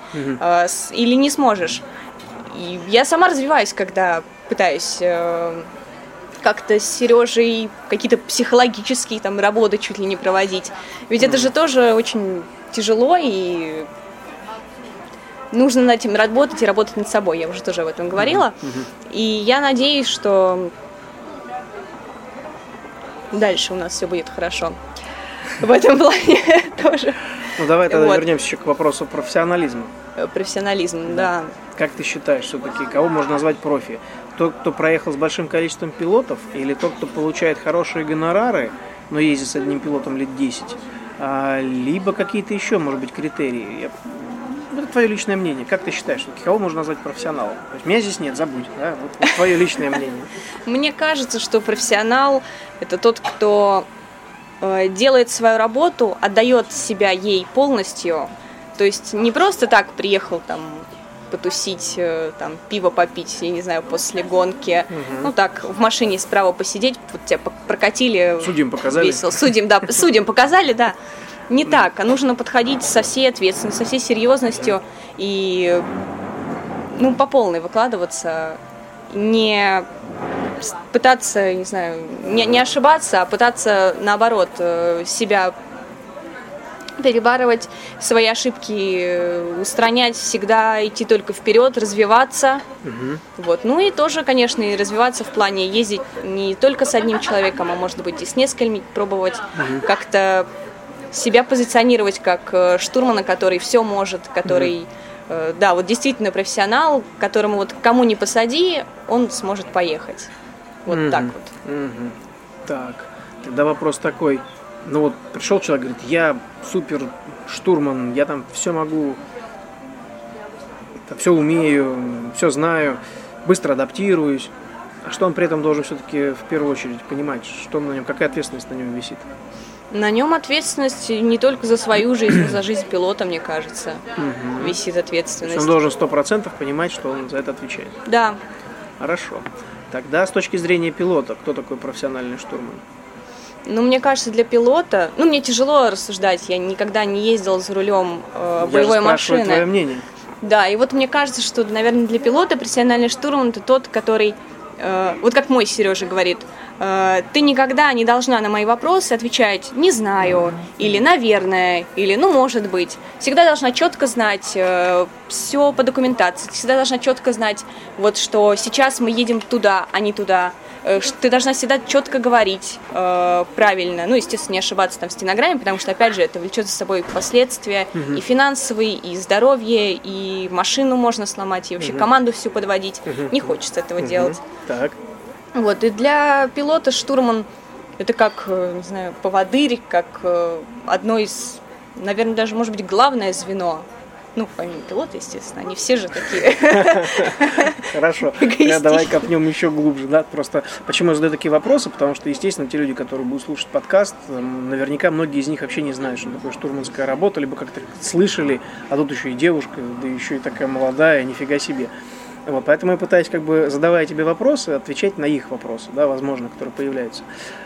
или не сможешь. Я сама развиваюсь, когда пытаюсь как-то с Сережей какие-то психологические там работы чуть ли не проводить. Ведь это же тоже очень тяжело и нужно над этим работать и работать над собой. Я уже тоже об этом говорила. И я надеюсь, что дальше у нас все будет хорошо. В этом плане тоже. Ну давай тогда Вот. вернемся еще к вопросу профессионализма. Профессионализм, да. Как ты считаешь, все-таки, кого можно назвать профи? Тот, кто проехал с большим количеством пилотов, или тот, кто получает хорошие гонорары, но ездит с одним пилотом лет 10? А, либо какие-то еще, может быть, критерии. Я- Это твое личное мнение. Как ты считаешь, кого можно назвать профессионалом? То есть меня здесь нет, забудь. Да? Вот, вот твое личное мнение. Мне кажется, что профессионал это тот, кто э, делает свою работу, отдает себя ей полностью. То есть не просто так приехал там потусить, э, там пиво попить, я не знаю, после гонки. Ну так, в машине справа посидеть, вот тебя прокатили. Судьям показали. Весело. Судим, да, судим показали, да. Не так, а нужно подходить со всей ответственностью, со всей серьезностью и ну, по полной выкладываться, не пытаться, не знаю, не, не ошибаться, а пытаться, наоборот, э, себя перебарывать, свои ошибки э, устранять, всегда идти только вперед, развиваться. Вот. Ну и тоже, конечно, и развиваться в плане ездить не только с одним человеком, а может быть и с несколькими, пробовать как-то себя позиционировать как э, штурмана, который все может, который, э, да, вот действительно профессионал, которому вот кому не посади, он сможет поехать. Вот Мгм. так вот. Мгм. Так, тогда вопрос такой. Ну вот пришел человек, говорит, я супер штурман, я там все могу, все умею, все знаю, быстро адаптируюсь. А что он при этом должен все-таки в первую очередь понимать, что на нем, какая ответственность на нем висит? На нем ответственность не только за свою жизнь, но за жизнь пилота, мне кажется, висит То есть ответственность. он должен сто процентов понимать, что он за это отвечает. Да, Хорошо. Тогда с точки зрения пилота, кто такой профессиональный штурман? Ну, мне кажется, для пилота, ну, мне тяжело рассуждать, я никогда не ездила за рулем э, Я же боевой машины. твое мнение. Да, и вот мне кажется, что, наверное, для пилота профессиональный штурман это тот, который, э, вот как мой Сережа говорит, э, ты никогда не должна на мои вопросы отвечать «не знаю», или «наверное», или «ну, может быть». Всегда должна четко знать все по документации, всегда должна четко знать, вот что сейчас мы едем туда, а не туда, Э, ты должна всегда четко говорить э, правильно, ну, естественно, не ошибаться там в стенограмме, потому что, опять же, это влечет за собой последствия и финансовые, и здоровье, и машину можно сломать, и вообще команду всю подводить. Не хочется этого делать. Так. Вот, и для пилота штурман это как, э, не знаю, поводырь, как э, одно из, наверное, даже, может быть, главное звено. Ну, помимо пилота, естественно, они все же такие. Хорошо. Эгоистично. Тогда давай копнем еще глубже. Да? Просто почему я задаю такие вопросы? Потому что, естественно, те люди, которые будут слушать подкаст, наверняка многие из них вообще не знают, что такое штурманская работа, либо как-то слышали, а тут еще и девушка, да еще и такая молодая, нифига себе. Вот, поэтому я пытаюсь, как бы, задавая тебе вопросы, отвечать на их вопросы, да, возможно, которые появляются.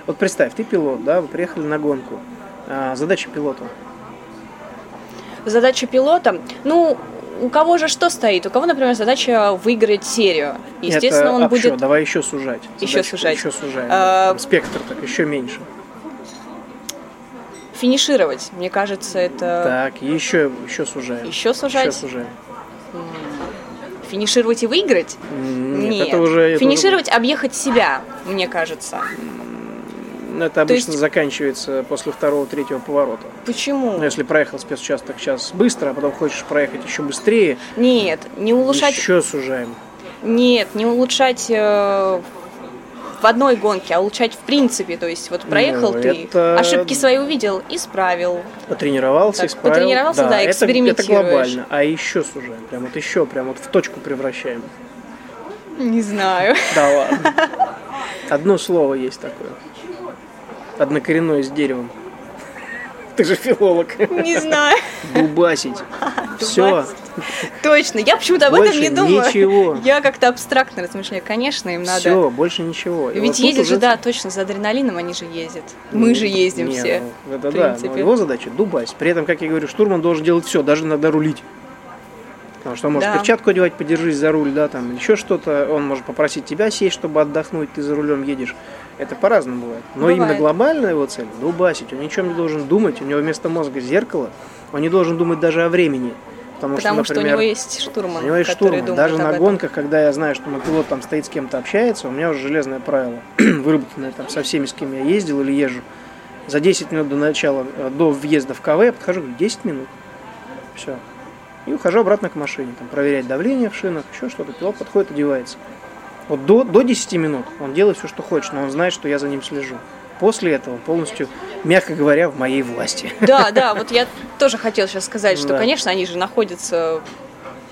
Вот представь, ты пилот, да, вы приехали на гонку. А, задача пилота. Задача пилота, ну, у кого же что стоит? У кого, например, задача выиграть серию. Естественно, Это он общо, будет Давай еще сужать. Еще Задачу сужать. Еще сужаем. А, Спектр так еще меньше. финишировать. Мне кажется, это Так, еще, еще сужаем. еще сужать, Еще сужаем. финишировать и выиграть. Нет, это уже... это Финишировать, объехать себя, мне кажется. Уже- это обычно есть- заканчивается после второго-третьего поворота. Почему? Ну, если проехал спецучасток сейчас быстро, а потом хочешь проехать еще быстрее, Нет, не улучшать, еще сужаем. нет, не улучшать э, в одной гонке, а улучшать в принципе. То есть вот проехал Ну, ты, это- ошибки свои увидел, исправил. Потренировался, Так, исправил. потренировался, да, это, это экспериментируешь. глобально. А еще сужаем. Прям вот еще, прям вот в точку превращаем. Не знаю. Да ладно. Одно слово есть такое. Однокоренное с деревом. Ты же филолог. Не знаю. Дубасить. Все. Точно. Я почему-то об этом не думаю. ничего. Я как-то абстрактно размышляю. Конечно, им надо. Все, больше ничего. И вот Ведь тут ездят же, да, точно, за адреналином они же ездят. Мы же ездим Не, все. ну, это да, его задача дубась. При этом, как я говорю, штурман должен делать все, даже иногда рулить. Потому что он может Да. перчатку одевать, подержись за руль, да, там, еще что-то. Он может попросить тебя сесть, чтобы отдохнуть, ты за рулем едешь. Это по-разному бывает. Но Бывает. именно глобальная его цель – дубасить. Он ничем не должен думать, у него вместо мозга зеркало. Он не должен думать даже о времени. Потому, Потому что, например, у него есть штурман, у него есть штурман. Даже на этом. гонках, когда я знаю, что мой пилот там стоит с кем-то общается, у меня уже железное правило, выработанное там со всеми, с кем я ездил или езжу. За 10 минут до начала, э, до въезда в КВ я подхожу, говорю, 10 минут. Все. И ухожу обратно к машине, там, проверять давление в шинах, еще что-то. Пилот подходит, одевается. Вот до, до 10 минут он делает все, что хочет, но он знает, что я за ним слежу. После этого полностью, мягко говоря, в моей власти. Да, да, вот я тоже хотела сейчас сказать, что, Да. конечно, они же находятся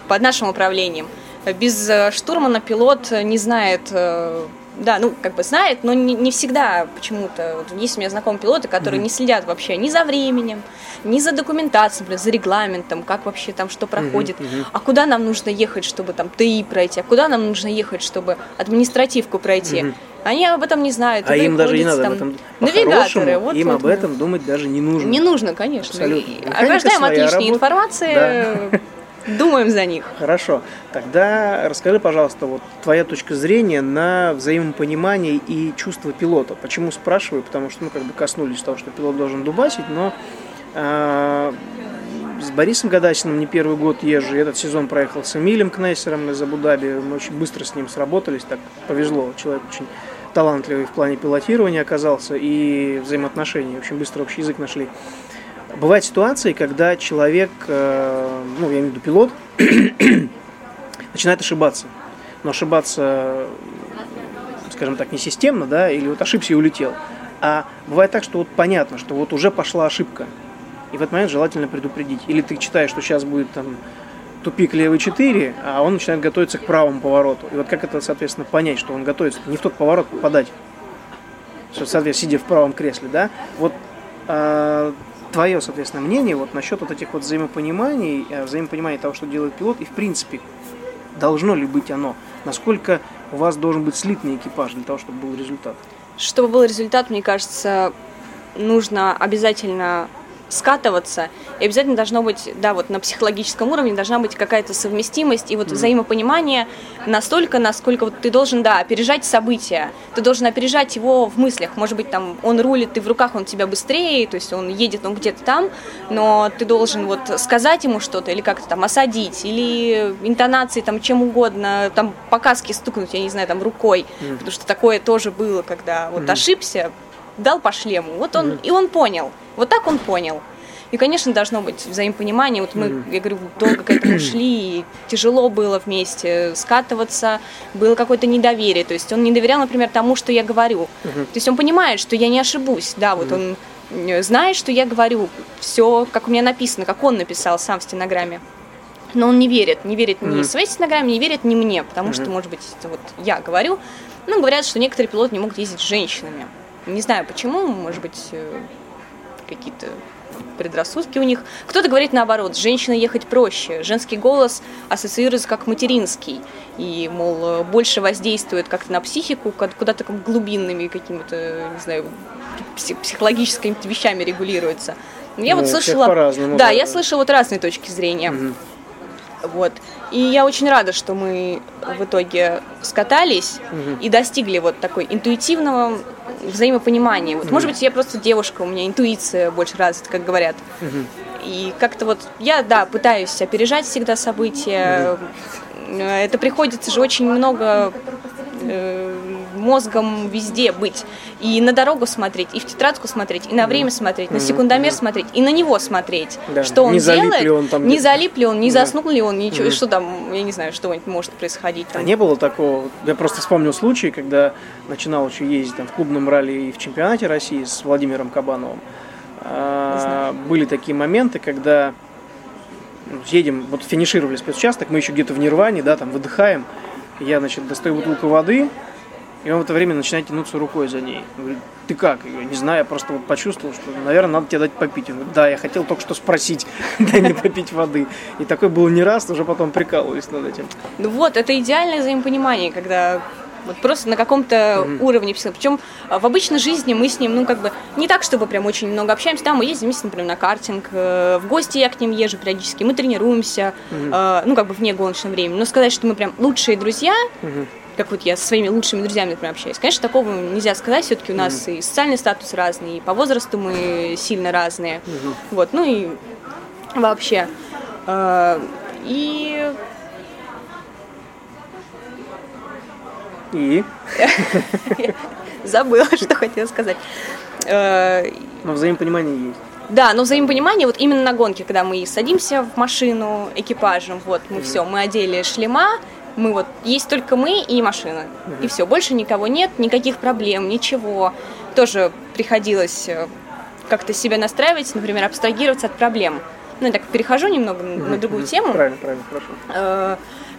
под нашим управлением. Без э, штурмана пилот не знает, э, да, ну, как бы знает, но не, не всегда почему-то. Вот есть у меня знакомые пилоты, которые не следят вообще ни за временем, ни за документацией, например, за регламентом, как вообще там что проходит, а куда нам нужно ехать, чтобы там ТИ пройти, а куда нам нужно ехать, чтобы административку пройти. Они об этом не знают. А им даже не надо об там этом. Навигаторы, вот, им вот, об вот. этом думать даже не нужно. Не нужно, конечно. Абсолютно. И Механика Ограждаем от своя лишней работа. информации, думаем за них. Хорошо. Тогда расскажи, пожалуйста, вот твоя точка зрения на взаимопонимание и чувство пилота. Почему спрашиваю? Потому что, ну, как бы коснулись того, что пилот должен дубасить, но а, с Борисом Гадасиным не первый год езжу. Этот сезон проехал с Эмилем Кнессером из Абу-Даби. Мы очень быстро с ним сработались, так повезло. Человек очень талантливый в плане пилотирования оказался и взаимоотношений. Очень быстро общий язык нашли. Бывают ситуации, когда человек, э, ну, я имею в виду пилот, начинает ошибаться. Но ошибаться, скажем так, не системно, да, или вот ошибся и улетел. А бывает так, что вот понятно, что вот уже пошла ошибка. И в этот момент желательно предупредить. Или ты читаешь, что сейчас будет там тупик левый 4, а он начинает готовиться к правому повороту. И вот как это, соответственно, понять, что он готовится не в тот поворот попадать? Соответственно, сидя в правом кресле, да? Вот а, твое, соответственно, мнение вот насчет вот этих вот взаимопониманий, э, взаимопонимания того, что делает пилот, и в принципе, должно ли быть оно? Насколько у вас должен быть слитный экипаж для того, чтобы был результат? Чтобы был результат, мне кажется, нужно обязательно скатываться, и обязательно должно быть, да, вот на психологическом уровне должна быть какая-то совместимость и вот взаимопонимание настолько, насколько вот ты должен, да, опережать события, ты должен опережать его в мыслях, может быть, там, он рулит, ты в руках, он тебя быстрее, то есть он едет, он где-то там, но ты должен вот сказать ему что-то, или как-то там осадить, или интонации, там, чем угодно, там, по каске стукнуть, я не знаю, там, рукой, потому что такое тоже было, когда вот ошибся, дал по шлему, вот он, и он понял, вот так он понял. И, конечно, должно быть взаимопонимание. Вот мы, я говорю, долго к этому шли, и тяжело было вместе скатываться, было какое-то недоверие. То есть он не доверял, например, тому, что я говорю. То есть он понимает, что я не ошибусь. Да, вот он э, знает, что я говорю все, как у меня написано, как он написал сам в стенограмме. Но он не верит, не верит ни своей стенограмме, не верит ни мне, потому что, может быть, это вот я говорю. Ну, говорят, что некоторые пилоты не могут ездить с женщинами. Не знаю почему, может быть, э, какие-то предрассудки у них. Кто-то говорит наоборот, с женщиной ехать проще. Женский голос ассоциируется как материнский. И, мол, э, больше воздействует как-то на психику, куда-то как глубинными какими-то, не знаю, пси- психологическими вещами регулируется. Но Я Ну, вот слышала... Да, я слышала вот разные точки зрения. Вот. И я очень рада, что мы в итоге скатались и достигли вот такой интуитивного взаимопонимания. Вот, Может быть, я просто девушка, у меня интуиция больше развита, как говорят. И как-то вот я, да, пытаюсь опережать всегда события. Э, Это приходится же очень много э, мозгом везде быть. И на дорогу смотреть, и в тетрадку смотреть, и на время смотреть, на секундомер смотреть, и на него смотреть. Да. Что он Не делает, ли он там не залип ли он, не Да. заснул ли он, ничего, что там, я не знаю, что может происходить А там. не было такого? Я просто вспомнил случай, когда начинал еще ездить там, в клубном ралли и в чемпионате России с Владимиром Кабановым. А, были такие моменты, когда ну, едем, вот финишировали спецучасток, мы еще где-то в Нирване, да, там выдыхаем. Я, значит, достаю бутылку воды, и он в это время начинает тянуться рукой за ней. Он говорит, ты как? Я говорю, не знаю, я просто вот почувствовал, что, наверное, надо тебе дать попить. Он говорит, да, я хотел только что спросить, дай мне попить воды. И такое было не раз, уже потом прикалывались над этим. Ну вот, это идеальное взаимопонимание, когда вот просто на каком-то mm-hmm. уровне. Причем а, в обычной жизни мы с ним, ну, как бы, не так, чтобы прям очень много общаемся. Да, мы ездим вместе, например, на картинг, э, в гости я к ним езжу периодически, мы тренируемся, mm-hmm. ну, как бы вне гоночного времени. Но сказать, что мы прям лучшие друзья, mm-hmm как вот я со своими лучшими друзьями, например, общаюсь. Конечно, такого нельзя сказать, все-таки у нас mm-hmm. и социальный статус разный, и по возрасту мы сильно разные. Mm-hmm. Вот, ну и вообще. Э, и И? Забыла, что хотела сказать. Э, но взаимопонимание есть. Да, но взаимопонимание вот именно на гонке, когда мы садимся в машину экипажем, вот мы mm-hmm. все, мы одели шлема, мы вот есть только мы и машина, mm-hmm. и все, больше никого нет, никаких проблем, ничего. Тоже приходилось э, как-то себя настраивать, например, абстрагироваться от проблем. Ну, я так перехожу немного mm-hmm. на другую тему. Правильно, правильно, хорошо. Э,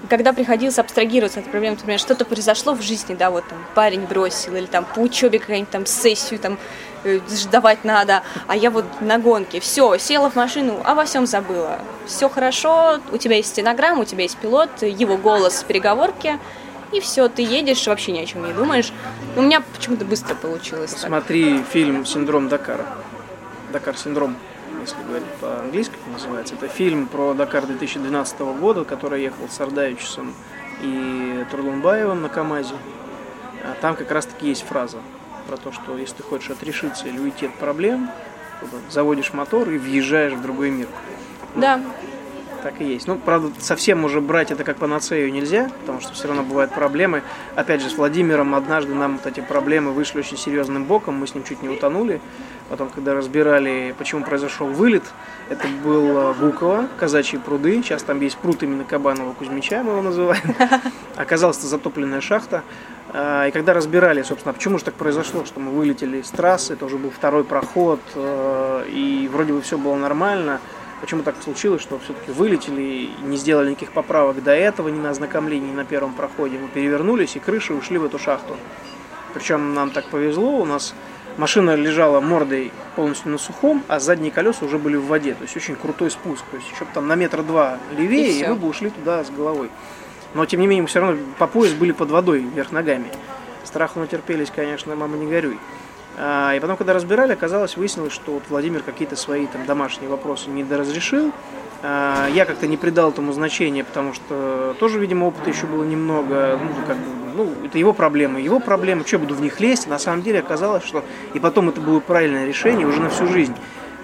когда приходилось абстрагироваться от проблем, например, что-то произошло в жизни, да, вот там парень бросил, или там по учебе какая-нибудь там сессию там э, ждавать надо, а я вот на гонке, все, села в машину, а во всем забыла. Все хорошо, у тебя есть стенограмма, у тебя есть пилот, его голос в переговорке, и все, ты едешь, вообще ни о чем не думаешь. У меня почему-то быстро получилось. Смотри так. фильм «Синдром Дакара». Дакар-синдром если говорить по-английски, называется. Это фильм про Дакар 2012 года, который ехал с Ардавичем и Турлунбаевым на КАМАЗе. А там как раз-таки есть фраза про то, что если ты хочешь отрешиться или уйти от проблем, заводишь мотор и въезжаешь в другой мир. Да. Так и есть. Ну, правда, совсем уже брать это как панацею нельзя, потому что все равно бывают проблемы. Опять же, с Владимиром однажды нам вот эти проблемы вышли очень серьезным боком, мы с ним чуть не утонули. Потом, когда разбирали, почему произошел вылет, это был Гуково, Казачьи пруды. Сейчас там есть пруд именно Кабанова Кузьмича, мы его называем. Оказалась это затопленная шахта. А, и когда разбирали, собственно, почему же так произошло, что мы вылетели с трассы, это уже был второй проход, э, и вроде бы все было нормально, почему так случилось, что все-таки вылетели не сделали никаких поправок до этого, ни на ознакомлении, ни на первом проходе. Мы перевернулись и крыши ушли в эту шахту. Причем нам так повезло, у нас Машина лежала мордой полностью на сухом, а задние колеса уже были в воде. То есть очень крутой спуск. То есть еще там на метр два левее, и, и мы бы ушли туда с головой. Но тем не менее мы все равно по пояс были под водой вверх ногами. Страху натерпелись, конечно, мама не горюй. А, и потом, когда разбирали, оказалось, выяснилось, что вот Владимир какие-то свои там домашние вопросы не доразрешил. А, я как-то не придал этому значения, потому что тоже, видимо, опыта еще было немного. Ну, как бы ну, это его проблемы, его проблемы, что буду в них лезть? На самом деле оказалось, что и потом это было правильное решение уже на всю жизнь.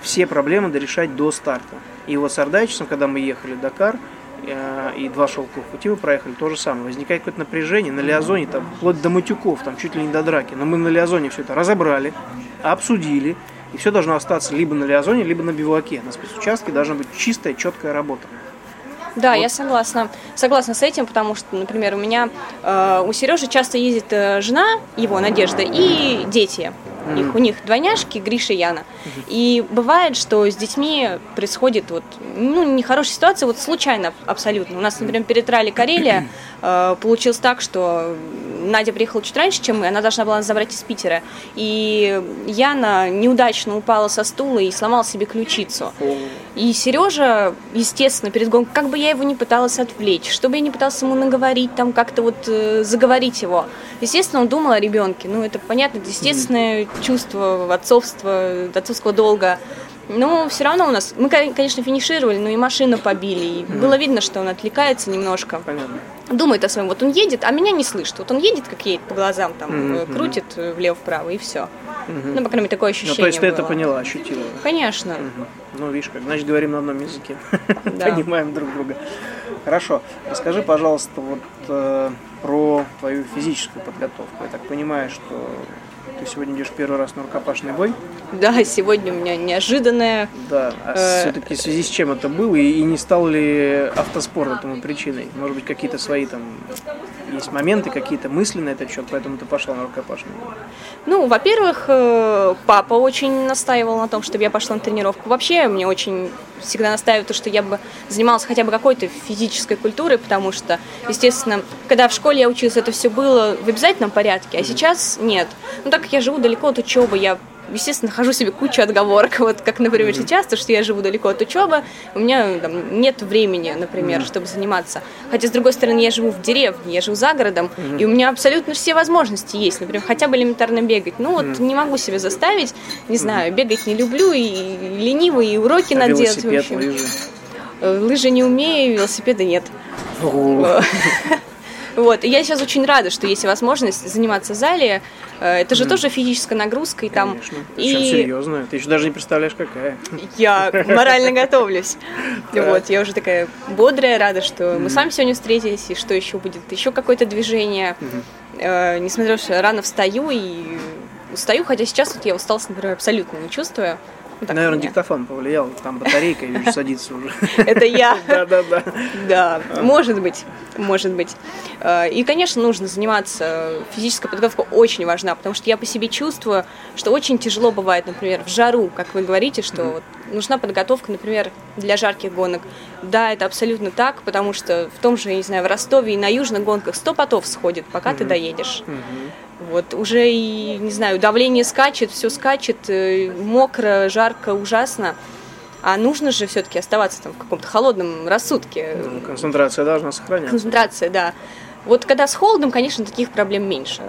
Все проблемы дорешать до старта. И вот с Ардайчесом, когда мы ехали в Дакар, и два шелковых пути мы проехали, то же самое. Возникает какое-то напряжение на Лиазоне, там, вплоть до матюков, там, чуть ли не до драки. Но мы на Лиазоне все это разобрали, обсудили, и все должно остаться либо на Лиазоне, либо на биваке. На спецучастке должна быть чистая, четкая работа. Да, вот. я согласна. Согласна с этим, потому что, например, у меня э, у Сережи часто ездит э, жена, его Надежда, и дети. Mm. Их, у них двойняшки, Гриша и Яна. И бывает, что с детьми происходит вот, ну, нехорошая ситуация, вот случайно абсолютно. У нас, например, перед Ралли Карелия э, получилось так, что Надя приехала чуть раньше, чем мы, она должна была забрать из Питера. И Яна неудачно упала со стула и сломала себе ключицу. И Сережа, естественно, перед гонкой, как бы я его не пыталась отвлечь, чтобы я не пыталась ему наговорить, там как-то вот э, заговорить его. Естественно, он думал о ребенке. Ну, это понятно, это естественное чувство отцовства, отцовского долга. Но все равно у нас, мы, конечно, финишировали, но и машину побили. И mm. было видно, что он отвлекается немножко. Понятно. Думает о своем. Вот он едет, а меня не слышит. Вот он едет, как едет по глазам, там, mm-hmm. крутит влево-вправо, и все. Mm-hmm. Ну, по крайней мере, такое ощущение. Ну, то есть было. ты это поняла, ощутила? Конечно. Mm-hmm. Ну, видишь, как, значит, говорим на одном языке. Понимаем друг друга. Хорошо. Расскажи, пожалуйста, вот э, про твою физическую подготовку. Я так понимаю, что ты сегодня идешь первый раз на рукопашный бой. Да, сегодня у меня неожиданное. Да, а э... все-таки в связи с чем это было и, и не стал ли автоспорт этому причиной? Может быть, какие-то свои там есть моменты, какие-то мысли на этот счет, поэтому ты пошла на рукопашный бой? Ну, во-первых, э, папа очень настаивал на том, чтобы я пошла на тренировку. Вообще, мне очень всегда настаиваю, то, что я бы занималась хотя бы какой-то физической культурой, потому что, естественно, когда в школе я училась, это все было в обязательном порядке, а сейчас нет. Ну, так как я живу далеко от учебы, я естественно, нахожу себе кучу отговорок, вот как, например, mm-hmm. сейчас, то, что я живу далеко от учебы, у меня там, нет времени, например, mm-hmm. чтобы заниматься. Хотя, с другой стороны, я живу в деревне, я живу за городом, mm-hmm. и у меня абсолютно все возможности есть, например, хотя бы элементарно бегать. Ну вот mm-hmm. не могу себя заставить, не знаю, mm-hmm. бегать не люблю, и ленивый, и уроки а надо делать. Лыжи? Э, лыжи не умею, велосипеда нет. Вот. И я сейчас очень рада, что есть возможность заниматься в зале. Э, это же mm. тоже физическая нагрузка. И там. Причем и... серьезная. Ты еще даже не представляешь, какая. Я морально готовлюсь. Вот. Я уже такая бодрая, рада, что мы с вами сегодня встретились, и что еще будет еще какое-то движение. Э, несмотря на то, что рано встаю и устаю, хотя сейчас вот я усталость, например, абсолютно не чувствую. Ну, так Наверное, диктофон повлиял, там батарейка, вижу, садится уже. Это я. Да, да, да. Да, может быть, может быть. Э, и, конечно, нужно заниматься. Физическая подготовка очень важна, потому что я по себе чувствую, что очень тяжело бывает, например, в жару, как вы говорите, что нужна подготовка, например, для жарких гонок. Да, это абсолютно так, потому что в том же, я не знаю, в Ростове и на южных гонках 100 потов сходит, пока ты доедешь. Вот уже и, не знаю, давление скачет, все скачет, э, мокро, жарко, ужасно. А нужно же все-таки оставаться там в каком-то холодном рассудке. Ну, концентрация должна сохраняться. Концентрация, да. Вот когда с холодом, конечно, таких проблем меньше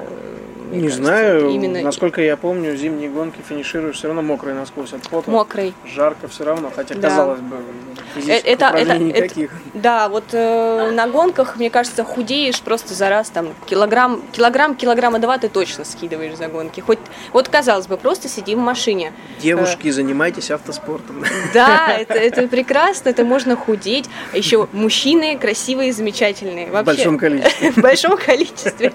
не кажется. знаю, именно... насколько я помню, зимние гонки финишируешь все равно мокрый насквозь от пота. Мокрый. Жарко все равно, хотя да. казалось бы, физических это, это, никаких. Это, да, вот э, на гонках, мне кажется, худеешь просто за раз, там, килограмм, килограмм, килограмма два ты точно скидываешь за гонки. Хоть, вот казалось бы, просто сидим в машине. Девушки, э, занимайтесь автоспортом. Да, это, это прекрасно, это можно худеть. Еще мужчины красивые, замечательные. Вообще. В большом количестве. В большом количестве.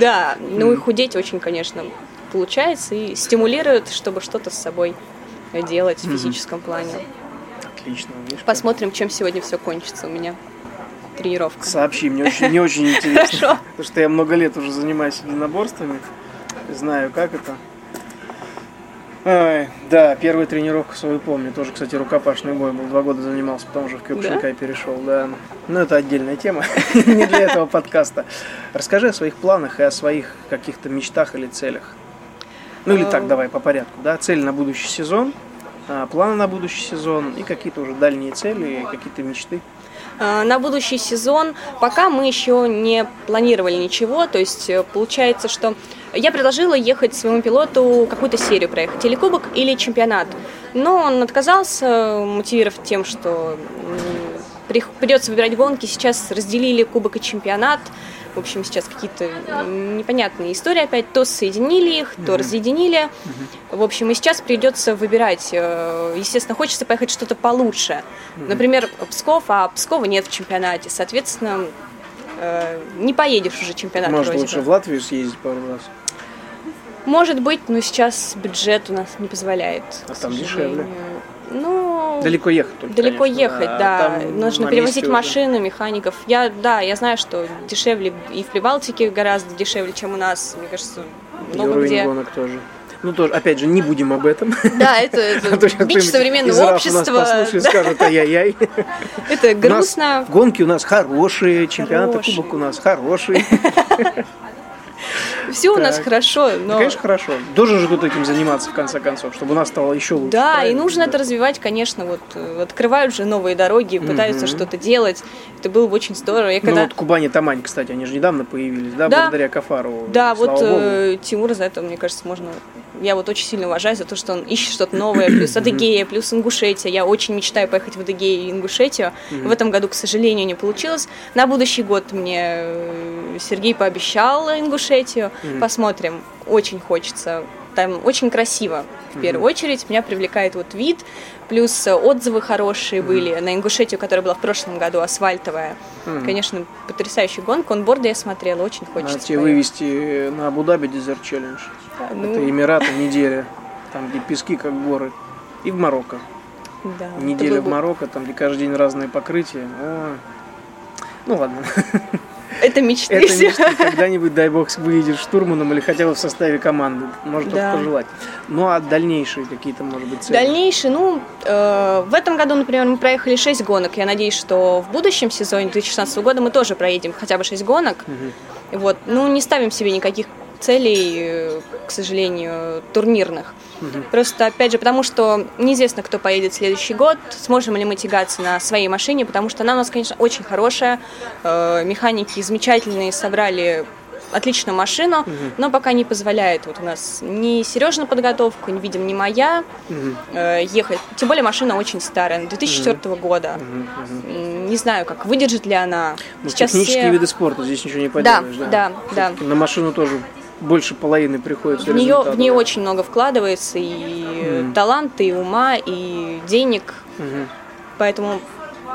Да, ну и худеть очень, конечно, получается и стимулирует, чтобы что-то с собой делать в физическом плане. Отлично. Видишь, Посмотрим, чем сегодня все кончится у меня. Тренировка. Сообщи, мне очень, не очень интересно. Потому что я много лет уже занимаюсь единоборствами. Знаю, как это. Ой, да, первую тренировку свою помню. Тоже, кстати, рукопашный бой был. Два года занимался, потом уже в Кёкушинкай да? перешел. Да. Но это отдельная тема, не для этого подкаста. Расскажи о своих планах и о своих каких-то мечтах или целях. Ну или так, давай по порядку. Да, цель на будущий сезон, а, планы на будущий сезон и какие-то уже дальние цели, какие-то мечты. А, на будущий сезон пока мы еще не планировали ничего, то есть э, получается, что я предложила ехать своему пилоту какую-то серию проехать, или кубок, или чемпионат. Но он отказался, мотивировав тем, что придется выбирать гонки. Сейчас разделили кубок и чемпионат. В общем, сейчас какие-то непонятные истории опять. То соединили их, то mm-hmm. разъединили. Mm-hmm. В общем, и сейчас придется выбирать. Э, естественно, хочется поехать что-то получше. Mm-hmm. Например, Псков, а Пскова нет в чемпионате. Соответственно, э, не поедешь уже чемпионат. Может, лучше бы. в Латвию съездить пару раз? Может быть, но сейчас бюджет у нас не позволяет. А там дешевле? Ну, далеко ехать только, Далеко конечно, ехать, а да. Нужно перевозить машины, уже. механиков. Я, да, я знаю, что дешевле и в Прибалтике гораздо дешевле, чем у нас. Мне кажется, много и где. гонок тоже. Ну, тоже, опять же, не будем об этом. Да, это, это а бич современного общества. Нас послушают, да. скажут, ай-яй-яй. Это грустно. гонки у нас хорошие, чемпионаты кубок у нас хороший. Все у нас хорошо, но... Конечно, хорошо. Должен же кто-то этим заниматься, в конце концов, чтобы у нас стало еще лучше. Да, и нужно это развивать, конечно. Вот э, открывают же новые дороги, пытаются что-то делать. Это было бы очень здорово. Я когда... Ну вот Кубани Тамань, кстати, они же недавно появились, да, благодаря Кафару. Да, вот э, Тимур за это, мне кажется, можно... Я вот очень сильно уважаю за то, что он ищет что-то новое, плюс Адыгея, плюс Ингушетия. Я очень мечтаю поехать в Адыгею и Ингушетию. В этом году, к сожалению, не получилось. На будущий год мне э, Сергей пообещал Ингушетию. Посмотрим. Очень хочется. Там очень красиво, в первую очередь. Меня привлекает вот вид, плюс отзывы хорошие были на Ингушетию, которая была в прошлом году, асфальтовая. Конечно, потрясающая гонка. Он борда я смотрела, очень хочется. Надо тебе вывести на Абу-Даби Desert Challenge. Ну... Это Эмираты, неделя. Там, где пески, как горы. И в Марокко. Да, Неделя в Марокко, там, где каждый день разные покрытия. О. Ну ладно. Это мечты Это мечты. Когда-нибудь, дай бог, выйдешь штурманом или хотя бы в составе команды. Можно Да. только пожелать. Ну, а дальнейшие какие-то, может быть, цели? Дальнейший, ну, э, в этом году, например, мы проехали 6 гонок. Я надеюсь, что в будущем сезоне 2016 года мы тоже проедем хотя бы 6 гонок. Вот. Ну, не ставим себе никаких целей, э, к сожалению, турнирных. Просто, опять же, потому что неизвестно, кто поедет в следующий год, сможем ли мы тягаться на своей машине, потому что она у нас, конечно, очень хорошая. Э, Механики замечательные, собрали отличную машину, но пока не позволяет вот у нас ни Сережина подготовка, не видим, ни моя э, ехать. Тем более машина очень старая, 2004 года. М, Не знаю, как выдержит ли она. Ну, технические все- виды спорта, здесь ничего не Да, поделаешь. да, да. Всё-таки На машину тоже больше половины приходится В нее, в нее очень много вкладывается и Мгм. таланта, и ума, и денег, Мгм. поэтому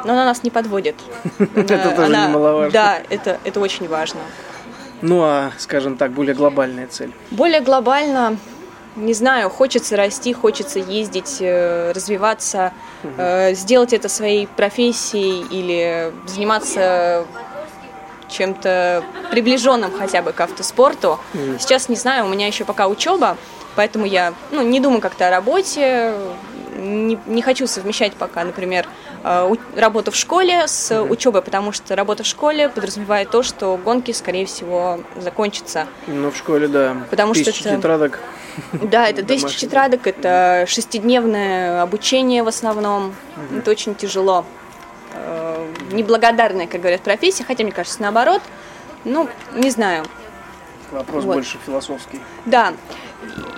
но она нас не подводит. Это тоже немаловажно. Да, это, это очень важно. Ну, а, скажем так, более глобальная цель. Более глобально, не знаю, хочется расти, хочется ездить, э, развиваться, э, сделать это своей профессией или заниматься чем-то приближенным хотя бы к автоспорту. Сейчас не знаю, у меня еще пока учеба, поэтому я ну, не думаю как-то о работе, не, не хочу совмещать пока, например, э, работу в школе с учебой, потому что работа в школе подразумевает то, что гонки, скорее всего, закончатся. Ну, в школе, да. Потому что Тысячи это- тетрадок. Да, это тысяча Домашний. тетрадок, это шестидневное обучение в основном. Это очень тяжело. Э, Неблагодарная, как говорят, профессия, хотя, мне кажется, наоборот. Ну, не знаю. Вопрос Вот. больше философский. Да.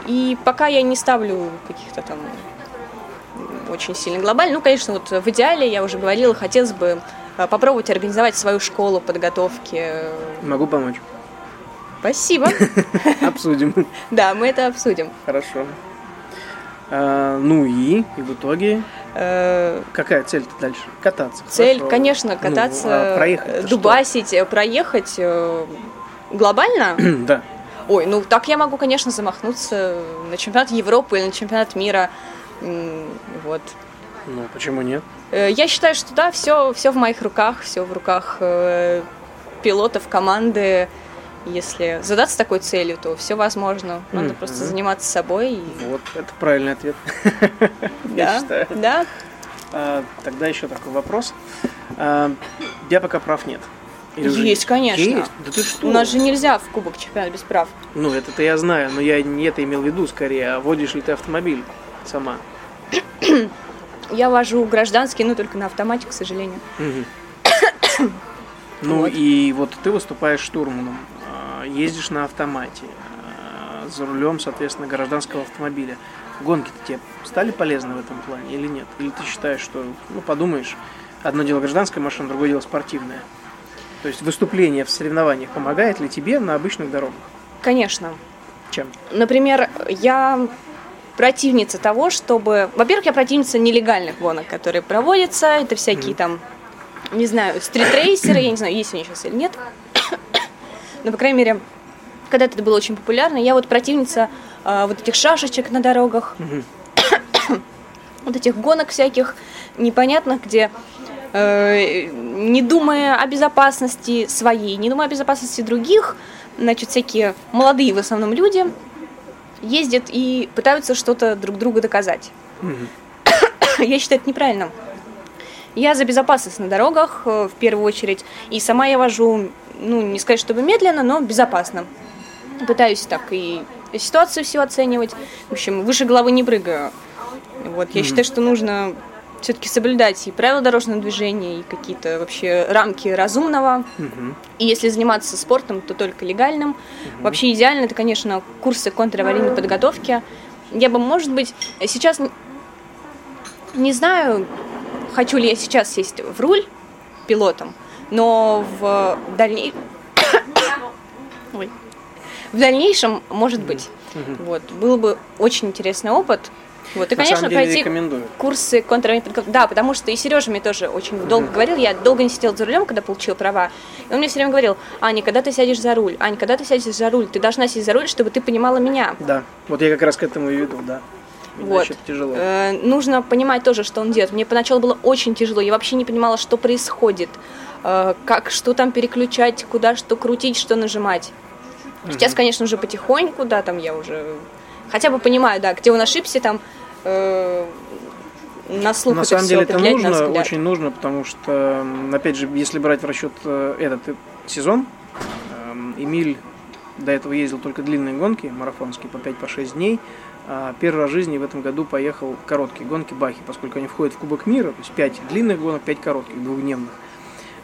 И пока я не ставлю каких-то там очень сильно глобально. Ну, конечно, вот в идеале, я уже говорила, хотелось бы э, попробовать организовать свою школу подготовки. Могу помочь. Спасибо. Обсудим. Да, мы это обсудим. Хорошо. А, ну и, и в итоге, какая цель-то дальше? Кататься. Цель, хорошо. конечно, Ну, кататься, а проехать э, дубасить, э, проехать э, глобально. Да. Ой, ну так я могу, конечно, замахнуться на чемпионат Европы или на чемпионат мира. Вот. Ну, почему нет? Э, Я считаю, что да, все, все в моих руках, все в руках э, пилотов, команды. Если задаться такой целью, то все возможно. Надо Мгм. просто заниматься собой. и- Вот, это правильный ответ. Я Да, считаю. да. А, Тогда еще такой вопрос. А, тебя пока прав нет. Или уже Есть, конечно. Есть? Да ты что? У нас же нельзя в Кубок чемпионата без прав. Ну, это-то я знаю, но я не это имел в виду скорее, а водишь ли ты автомобиль сама? Я вожу гражданский, но только на автомате, к сожалению. Ну Вот. и вот ты выступаешь штурманом, ездишь на автомате, а, за рулем, соответственно, гражданского автомобиля. Гонки-то тебе стали полезны в этом плане или нет? Или ты считаешь, что, ну, подумаешь, одно дело гражданская машина, другое дело спортивная? То есть выступление в соревнованиях помогает ли тебе на обычных дорогах? Конечно. Чем? Например, я противница того, чтобы... Во-первых, я противница нелегальных гонок, которые проводятся. Это всякие там, не знаю, стритрейсеры, я не знаю, есть они сейчас или нет. Но, по крайней мере, когда-то это было очень популярно. Я вот противница а, вот этих шашечек на дорогах, вот этих гонок всяких непонятных, где э, не думая о безопасности своей, не думая о безопасности других, значит, всякие молодые в основном люди ездят и пытаются что-то друг другу доказать. Я считаю это неправильно. Я за безопасность на дорогах э, в первую очередь. И сама я вожу, ну, не сказать, чтобы медленно, но безопасно. Пытаюсь так и ситуацию всю оценивать. В общем, выше головы не прыгаю. Вот, я считаю, что нужно все-таки соблюдать и правила дорожного движения, и какие-то вообще рамки разумного. И если заниматься спортом, то только легальным. Вообще идеально это, конечно, курсы контраварийной подготовки. Я бы, может быть, сейчас не знаю, хочу ли я сейчас сесть в руль пилотом, но в дальнейшем... Ой. В дальнейшем, может быть. Вот. Был бы очень интересный опыт. Вот. И, На конечно, пройти рекомендую. курсы подготовки. Да, потому что и Сережа мне тоже очень долго говорил. Я долго не сидела за рулем, когда получила права. И он мне все время говорил, Аня, когда ты сядешь за руль? Аня, когда ты сядешь за руль? Ты должна сесть за руль, чтобы ты понимала меня. Да, вот я как раз к этому и веду, да. Иначе Вот. это тяжело. Э, нужно понимать тоже, что он делает. Мне поначалу было очень тяжело. Я вообще не понимала, что происходит. Э, как что там переключать, куда что крутить, что нажимать. Сейчас, конечно, уже потихоньку, да, там я уже хотя бы понимаю, да, где он ошибся, там э, на слух На это самом деле это на нужно, взгляд. очень нужно, потому что, опять же, если брать в расчет э, этот сезон, эм, Эмиль до этого ездил только длинные гонки, марафонские, по 5-6 дней. А Первый раз в жизни в этом году поехал короткие гонки Бахи, поскольку они входят в Кубок мира, то есть 5 длинных гонок, 5 коротких, двухдневных.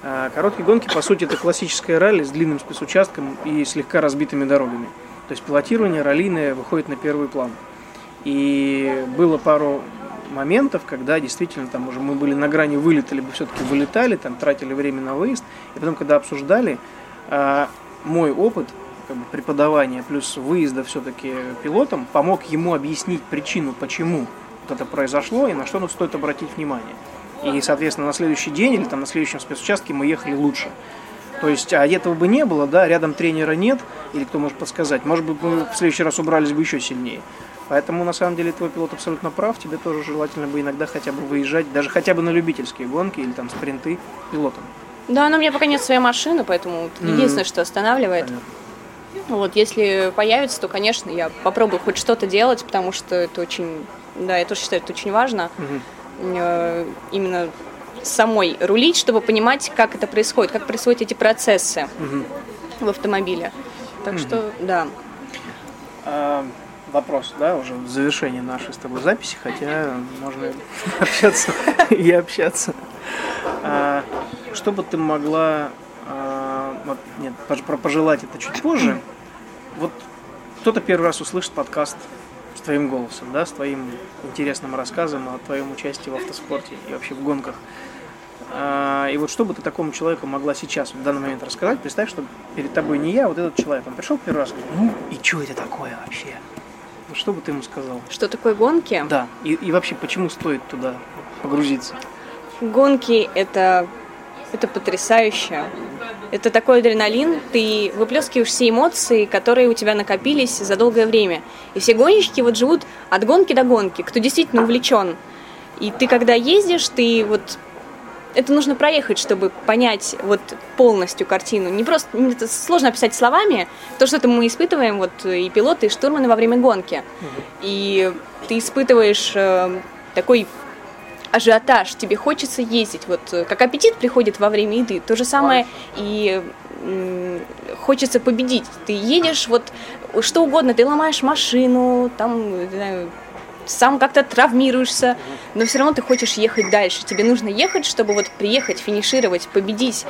А Короткие гонки, по сути, это классическое ралли с длинным спецучастком и слегка разбитыми дорогами. То есть пилотирование раллийное выходит на первый план. И было пару моментов, когда действительно там уже мы были на грани вылета, либо все-таки вылетали, там тратили время на выезд. И потом, когда обсуждали, а, мой опыт как бы, преподавания плюс выезда все-таки пилотом помог ему объяснить причину, почему вот это произошло и на что стоит обратить внимание. И, соответственно, на следующий день или там на следующем спецучастке мы ехали лучше. То есть, а этого бы не было, да, рядом тренера нет, или кто может подсказать, может быть, мы в следующий раз убрались бы еще сильнее. Поэтому, на самом деле, твой пилот абсолютно прав, тебе тоже желательно бы иногда хотя бы выезжать, даже хотя бы на любительские гонки или там спринты пилотом. Да, но у меня пока нет своей машины, поэтому это Мгм. единственное, что останавливает. Понятно. Вот, если появится, то, конечно, я попробую хоть что-то делать, потому что это очень, да, я тоже считаю, это очень важно. Мгм. Э, Именно самой рулить, чтобы понимать, как это происходит, как происходят эти процессы Мгм. в автомобиле. Так что, да. А, вопрос, да, уже в завершении нашей с тобой записи, хотя можно общаться и общаться. А, что бы ты могла, а, нет, пожелать это чуть позже. Вот кто-то первый раз услышит подкаст твоим голосом, да, с твоим интересным рассказом о твоем участии в автоспорте и вообще в гонках. А, И вот что бы ты такому человеку могла сейчас, в данный момент рассказать? Представь, что перед тобой не я, а вот этот человек. Он пришел первый раз, говорит, ну и что это такое вообще? Вот что бы ты ему сказал? Что такое гонки? Да, и, и вообще, почему стоит туда погрузиться? Гонки это, это потрясающе. Это такой адреналин, ты выплескиваешь все эмоции, которые у тебя накопились за долгое время. И все гонщики вот живут от гонки до гонки, кто действительно увлечен. И ты когда ездишь, ты вот это нужно проехать, чтобы понять вот полностью картину. Не просто это сложно описать словами то, что это мы испытываем вот и пилоты, и штурманы во время гонки. И ты испытываешь э, такой ажиотаж, тебе хочется ездить. Вот э, как аппетит приходит во время еды, то же самое и хочется победить. Ты едешь, вот что угодно, ты ломаешь машину, там, не знаю, сам как-то травмируешься, но все равно ты хочешь ехать дальше. Тебе нужно ехать, чтобы вот приехать, финишировать, победить,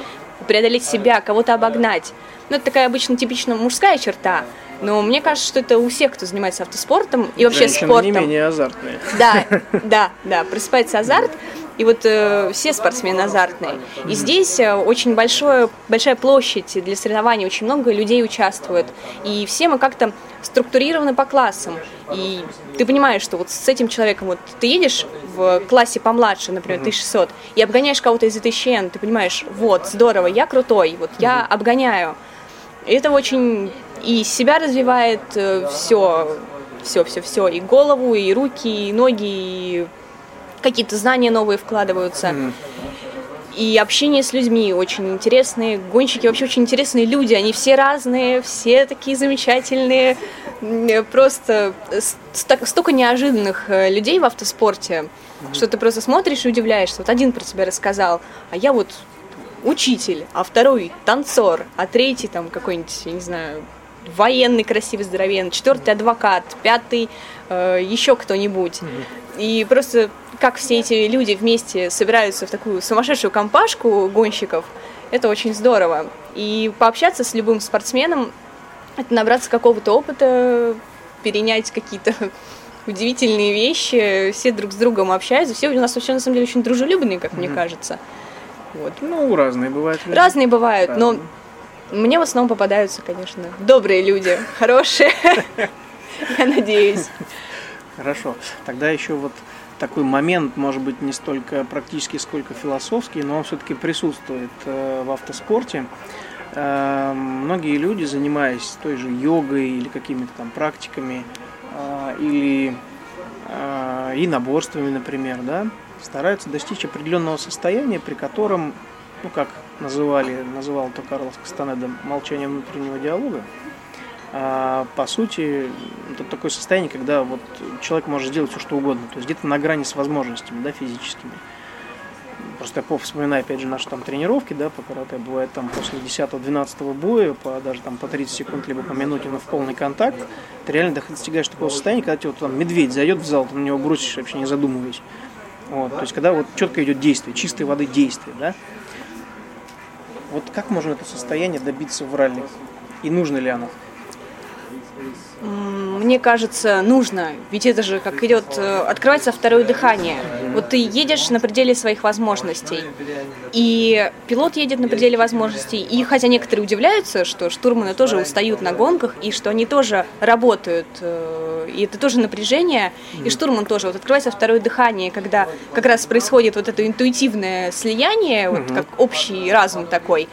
преодолеть себя, кого-то обогнать. Ну, это такая обычно типично мужская черта. Но мне кажется, что это у всех, кто занимается автоспортом и вообще Женщины спортом. не менее азартные. Да, да, да, просыпается азарт. И вот э, все спортсмены азартные. И здесь э, очень большое, большая площадь для соревнований, очень много людей участвует. И все мы как-то структурированы по классам. И ты понимаешь, что вот с этим человеком, вот ты едешь в классе помладше, например, 1600, и обгоняешь кого-то из 2000, ты понимаешь, вот, здорово, я крутой, вот я обгоняю. И это очень и себя развивает все, все, все, все, и голову, и руки, и ноги, и какие-то знания новые вкладываются. И общение с людьми очень интересные. Гонщики вообще очень интересные люди. Они все разные, все такие замечательные. М, Просто столько неожиданных э, людей в автоспорте, что ты просто смотришь и удивляешься. Вот один про тебя рассказал, а я вот учитель, а второй танцор, а третий там какой-нибудь, я не знаю, военный красивый, здоровенный, четвертый адвокат, пятый э, еще кто-нибудь. И просто как все эти люди вместе собираются в такую сумасшедшую компашку гонщиков, это очень здорово. И пообщаться с любым спортсменом, это набраться какого-то опыта, перенять какие-то удивительные вещи, все друг с другом общаются, все у нас вообще на самом деле очень дружелюбные, как мне кажется. Вот. Ну, разные бывают люди. Разные бывают, но Разные. Мне в основном попадаются, конечно, добрые люди, хорошие, я надеюсь. Хорошо. Тогда еще вот такой момент, может быть, не столько практически, сколько философский, но он все-таки присутствует э, в автоспорте. Э, многие люди, занимаясь той же йогой или какими-то там практиками, э, или э, и наборствами, например, да, стараются достичь определенного состояния, при котором, ну как называли, называл это Карлос Кастанеда молчание внутреннего диалога. А, по сути, это такое состояние, когда вот человек может сделать все, что угодно. То есть где-то на грани с возможностями да, физическими. Просто я вспоминаю, опять же, наши там тренировки, да, по карате, бывает там после 10-12 боя, по, даже там по 30 секунд, либо по минуте, но в полный контакт, ты реально достигаешь такого состояния, когда тебе вот, там медведь зайдет в зал, ты на него бросишь, вообще не задумываясь. Вот, то есть, когда вот четко идет действие, чистой воды действие, да. Вот как можно это состояние добиться в ралли? И нужно ли оно? Мне кажется, нужно. Ведь это же как идет, э, открывается второе дыхание. Вот ты едешь на пределе своих возможностей. И пилот едет на пределе возможностей. И хотя некоторые удивляются, что штурманы тоже устают на гонках, и что они тоже работают, э, и это тоже напряжение, и штурман тоже. Вот открывается второе дыхание, когда как раз происходит вот это интуитивное слияние, вот как общий разум такой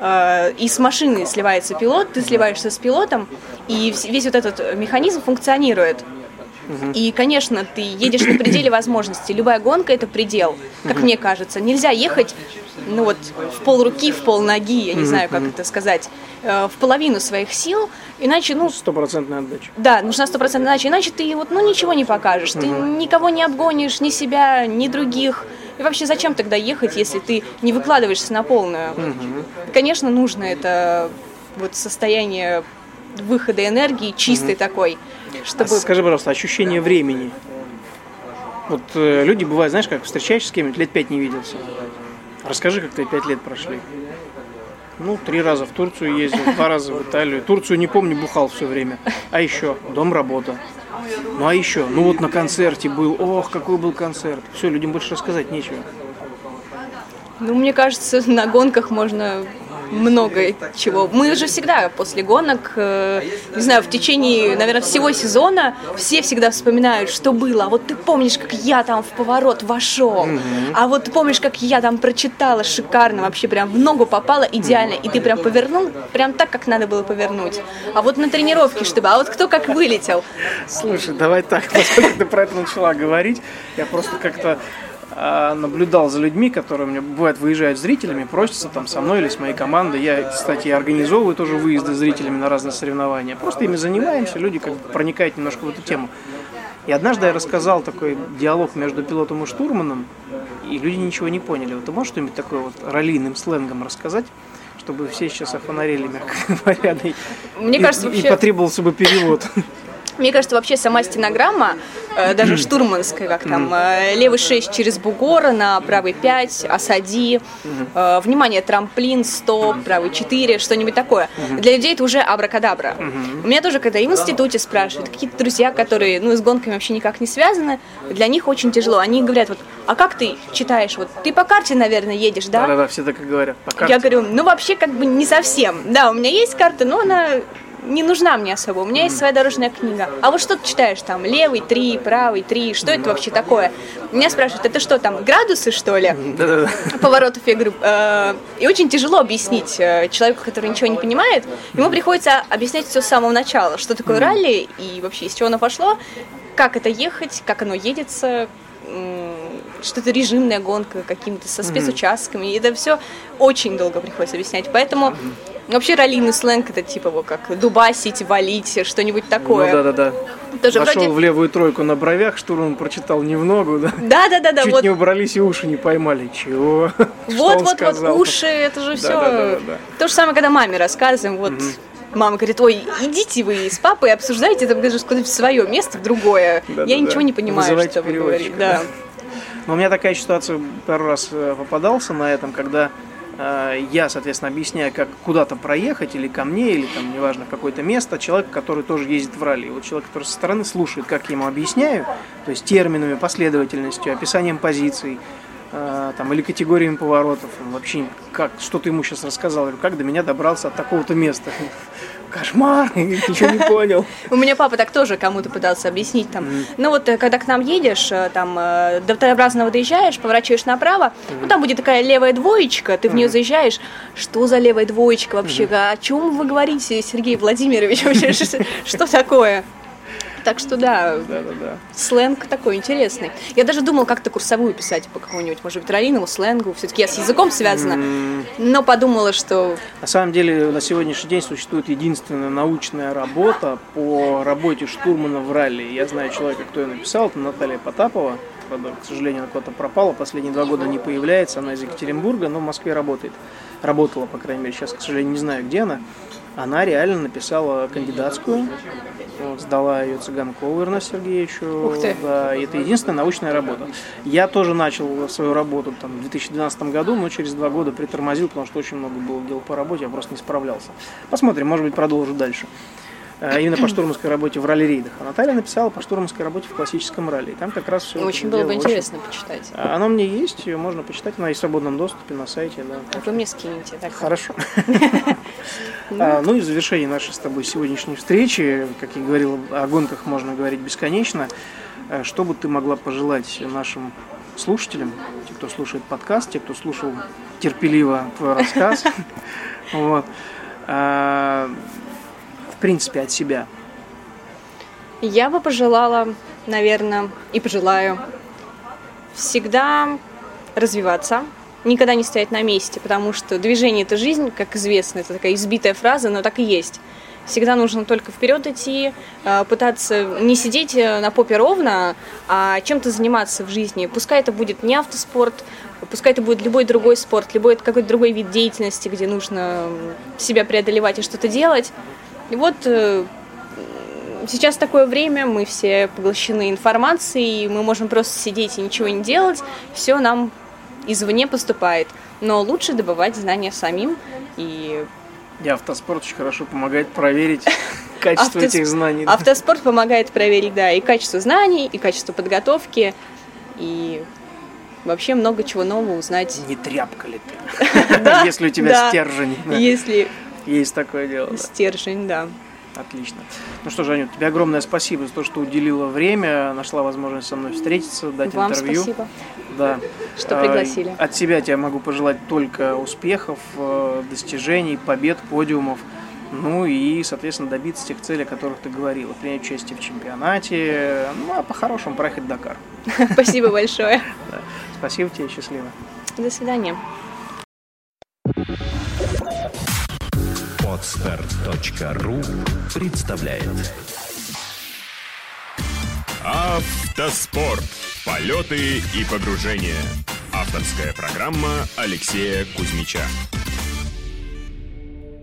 э, и с машины сливается пилот, ты сливаешься с пилотом, и весь вот этот механизм функционирует. И, конечно, ты едешь на пределе возможностей. Любая гонка это предел, как мне кажется. Нельзя ехать, ну вот, в пол руки, в пол ноги, я не знаю, как это сказать, э, в половину своих сил, иначе, ну... Стопроцентная отдача. Да, нужна стопроцентная отдача, иначе ты вот, ну, ничего не покажешь. Ты никого не обгонишь, ни себя, ни других. И вообще, зачем тогда ехать, если ты не выкладываешься на полную? Угу. Конечно, нужно это вот состояние выхода энергии чистой угу. такой, чтобы... А скажи, пожалуйста, ощущение времени. Вот э, люди бывают, знаешь, как встречаешься с кем-нибудь, лет пять не виделся. Расскажи, как твои пять лет прошли. Ну, три раза в Турцию ездил, два раза в Италию. Турцию не помню, бухал все время. А еще дом, работа. Ну а еще, ну вот на концерте был, ох, какой был концерт. Все, людям больше рассказать нечего. Ну, мне кажется, на гонках можно много чего. Мы же всегда после гонок, э, не знаю, в течение, наверное, всего сезона все всегда вспоминают, что было. А вот ты помнишь, как я там в поворот вошел, а вот ты помнишь, как я там прочитала шикарно, вообще прям в ногу попала идеально, и ты прям повернул прям так, как надо было повернуть. А вот на тренировке чтобы, а вот кто как вылетел. Слушай, давай так, поскольку ты про это начала говорить, я просто как-то наблюдал за людьми, которые мне бывает выезжают зрителями, просятся там со мной или с моей командой. Я, кстати, организовываю тоже выезды зрителями на разные соревнования. Просто ими занимаемся, люди как бы проникают немножко в эту тему. И однажды я рассказал такой диалог между пилотом и штурманом, и люди ничего не поняли. Вот ты можешь что-нибудь такое вот раллийным сленгом рассказать? чтобы все сейчас офонарели, мягко говоря, Мне и, кажется, вообще... и потребовался бы перевод. Мне кажется, вообще сама стенограмма, э, даже штурманская, как там, э, левый 6 через бугор, на правый 5, осади, э, внимание, трамплин, стоп, правый 4, что-нибудь такое. Для людей это уже абракадабра. У меня тоже, когда и в институте спрашивают, какие-то друзья, которые, ну, с гонками вообще никак не связаны, для них очень тяжело. Они говорят, вот, а как ты читаешь? Вот ты по карте, наверное, едешь, да? Да-да-да, все так и говорят. По карте. Я говорю, ну, вообще, как бы не совсем. Да, у меня есть карта, но она не нужна мне особо. У меня есть своя дорожная книга. А вот что ты читаешь там? Левый три, правый три. Что это вообще такое? Меня спрашивают, это что там, градусы, что ли? Поворотов, я говорю. «Э, и очень тяжело объяснить э, человеку, который ничего не понимает. Ему приходится объяснять все с самого начала. Что такое ралли и вообще из чего оно пошло, как это ехать, как оно едется, что это режимная гонка какими-то со спецучастками. И это все очень долго приходится объяснять. Поэтому вообще раллийный сленг это типа вот как дубасить, валить, что-нибудь такое. Ну да, да, да. Тоже Вошел вроде... в левую тройку на бровях, штурман прочитал не в ногу, да? Да, да, да, да. Чуть вот... не убрались и уши не поймали. Чего? Вот, вот, вот, уши, это же все. Да, да, да, да. То же самое, когда маме рассказываем, вот. Угу. Мама говорит, ой, идите вы с папой обсуждайте это даже в свое место, в другое. Да, Я да, ничего да. не понимаю, Вызывайте что вы говорите. Да. Но у меня такая ситуация пару раз э, попадался на этом, когда э, я, соответственно, объясняю, как куда-то проехать, или ко мне, или там, неважно, какое-то место, человек, который тоже ездит в ралли. Вот человек, который со стороны слушает, как я ему объясняю, то есть терминами, последовательностью, описанием позиций, э, там, или категориями поворотов, вообще как, что ты ему сейчас рассказал, как до меня добрался от такого-то места кошмар, ничего не понял. У меня папа так тоже кому-то пытался объяснить там. Ну вот, э, когда к нам едешь, э, там, э, до Т-образного доезжаешь, поворачиваешь направо, ну там будет такая левая двоечка, ты в нее заезжаешь. Что за левая двоечка вообще? О чем вы говорите, Сергей Владимирович? Вообще, что такое? Так что да, Да, да, да. сленг такой интересный. Я даже думала как-то курсовую писать по какому-нибудь, может быть, ролинову сленгу. Все-таки я с языком связана. Но подумала, что На самом деле на сегодняшний день существует единственная научная работа по работе штурмана в ралли. Я знаю человека, кто ее написал, это Наталья Потапова. Правда, к сожалению, она куда-то пропала, последние два года не появляется, она из Екатеринбурга, но в Москве работает. Работала, по крайней мере, сейчас, к сожалению, не знаю, где она. Она реально написала кандидатскую, вот, сдала ее Цыганкову Ирнасу Сергеевичу. Ух ты. Да, и это единственная научная работа. Я тоже начал свою работу там, в 2012 году, но через два года притормозил, потому что очень много было дел по работе, я просто не справлялся. Посмотрим, может быть, продолжу дальше. Э, Именно по штурманской работе в ралли-рейдах. А Наталья написала по штурманской работе в классическом ралли. И там как раз все очень было бы интересно почитать. Оно мне есть, ее можно почитать, она есть в свободном доступе на сайте. Да. А Вы мне скинете. Так. Хорошо. А, Ну и в завершении нашей с тобой сегодняшней встречи, как я говорил, о гонках можно говорить бесконечно. Э, Что бы ты могла пожелать нашим слушателям, те, кто слушает подкаст, те, кто слушал терпеливо твой рассказ, вот, а, в принципе, от себя? Я бы пожелала, наверное, и пожелаю всегда развиваться, никогда не стоять на месте, потому что движение это жизнь, как известно, это такая избитая фраза, но так и есть. Всегда нужно только вперед идти, э, пытаться не сидеть э, на попе ровно, а чем-то заниматься в жизни. Пускай это будет не автоспорт, пускай это будет любой другой спорт, любой какой-то другой вид деятельности, где нужно себя преодолевать и что-то делать. И вот э, сейчас такое время, мы все поглощены информацией, мы можем просто сидеть и ничего не делать, все нам извне поступает. Но лучше добывать знания самим и И автоспорт очень хорошо помогает проверить качество Автос- этих знаний. да. Автоспорт помогает проверить, да, и качество знаний, и качество подготовки, и вообще много чего нового узнать. Не тряпка ли ты? Если у тебя стержень. Если Есть такое дело. да. стержень, да. Отлично. Ну что, Жанют, тебе огромное спасибо за то, что уделила время, нашла возможность со мной встретиться, дать Вам интервью. спасибо. Да. Что А, пригласили. От себя тебе могу пожелать только успехов, э, достижений, побед, подиумов. Ну и, соответственно, добиться тех целей, о которых ты говорила. Принять участие в чемпионате, ну а по-хорошему проехать Дакар. Спасибо большое. Спасибо тебе, счастливо. До свидания. Подстart.ру представляет Автоспорт. Полеты и погружения. Авторская программа Алексея Кузьмича.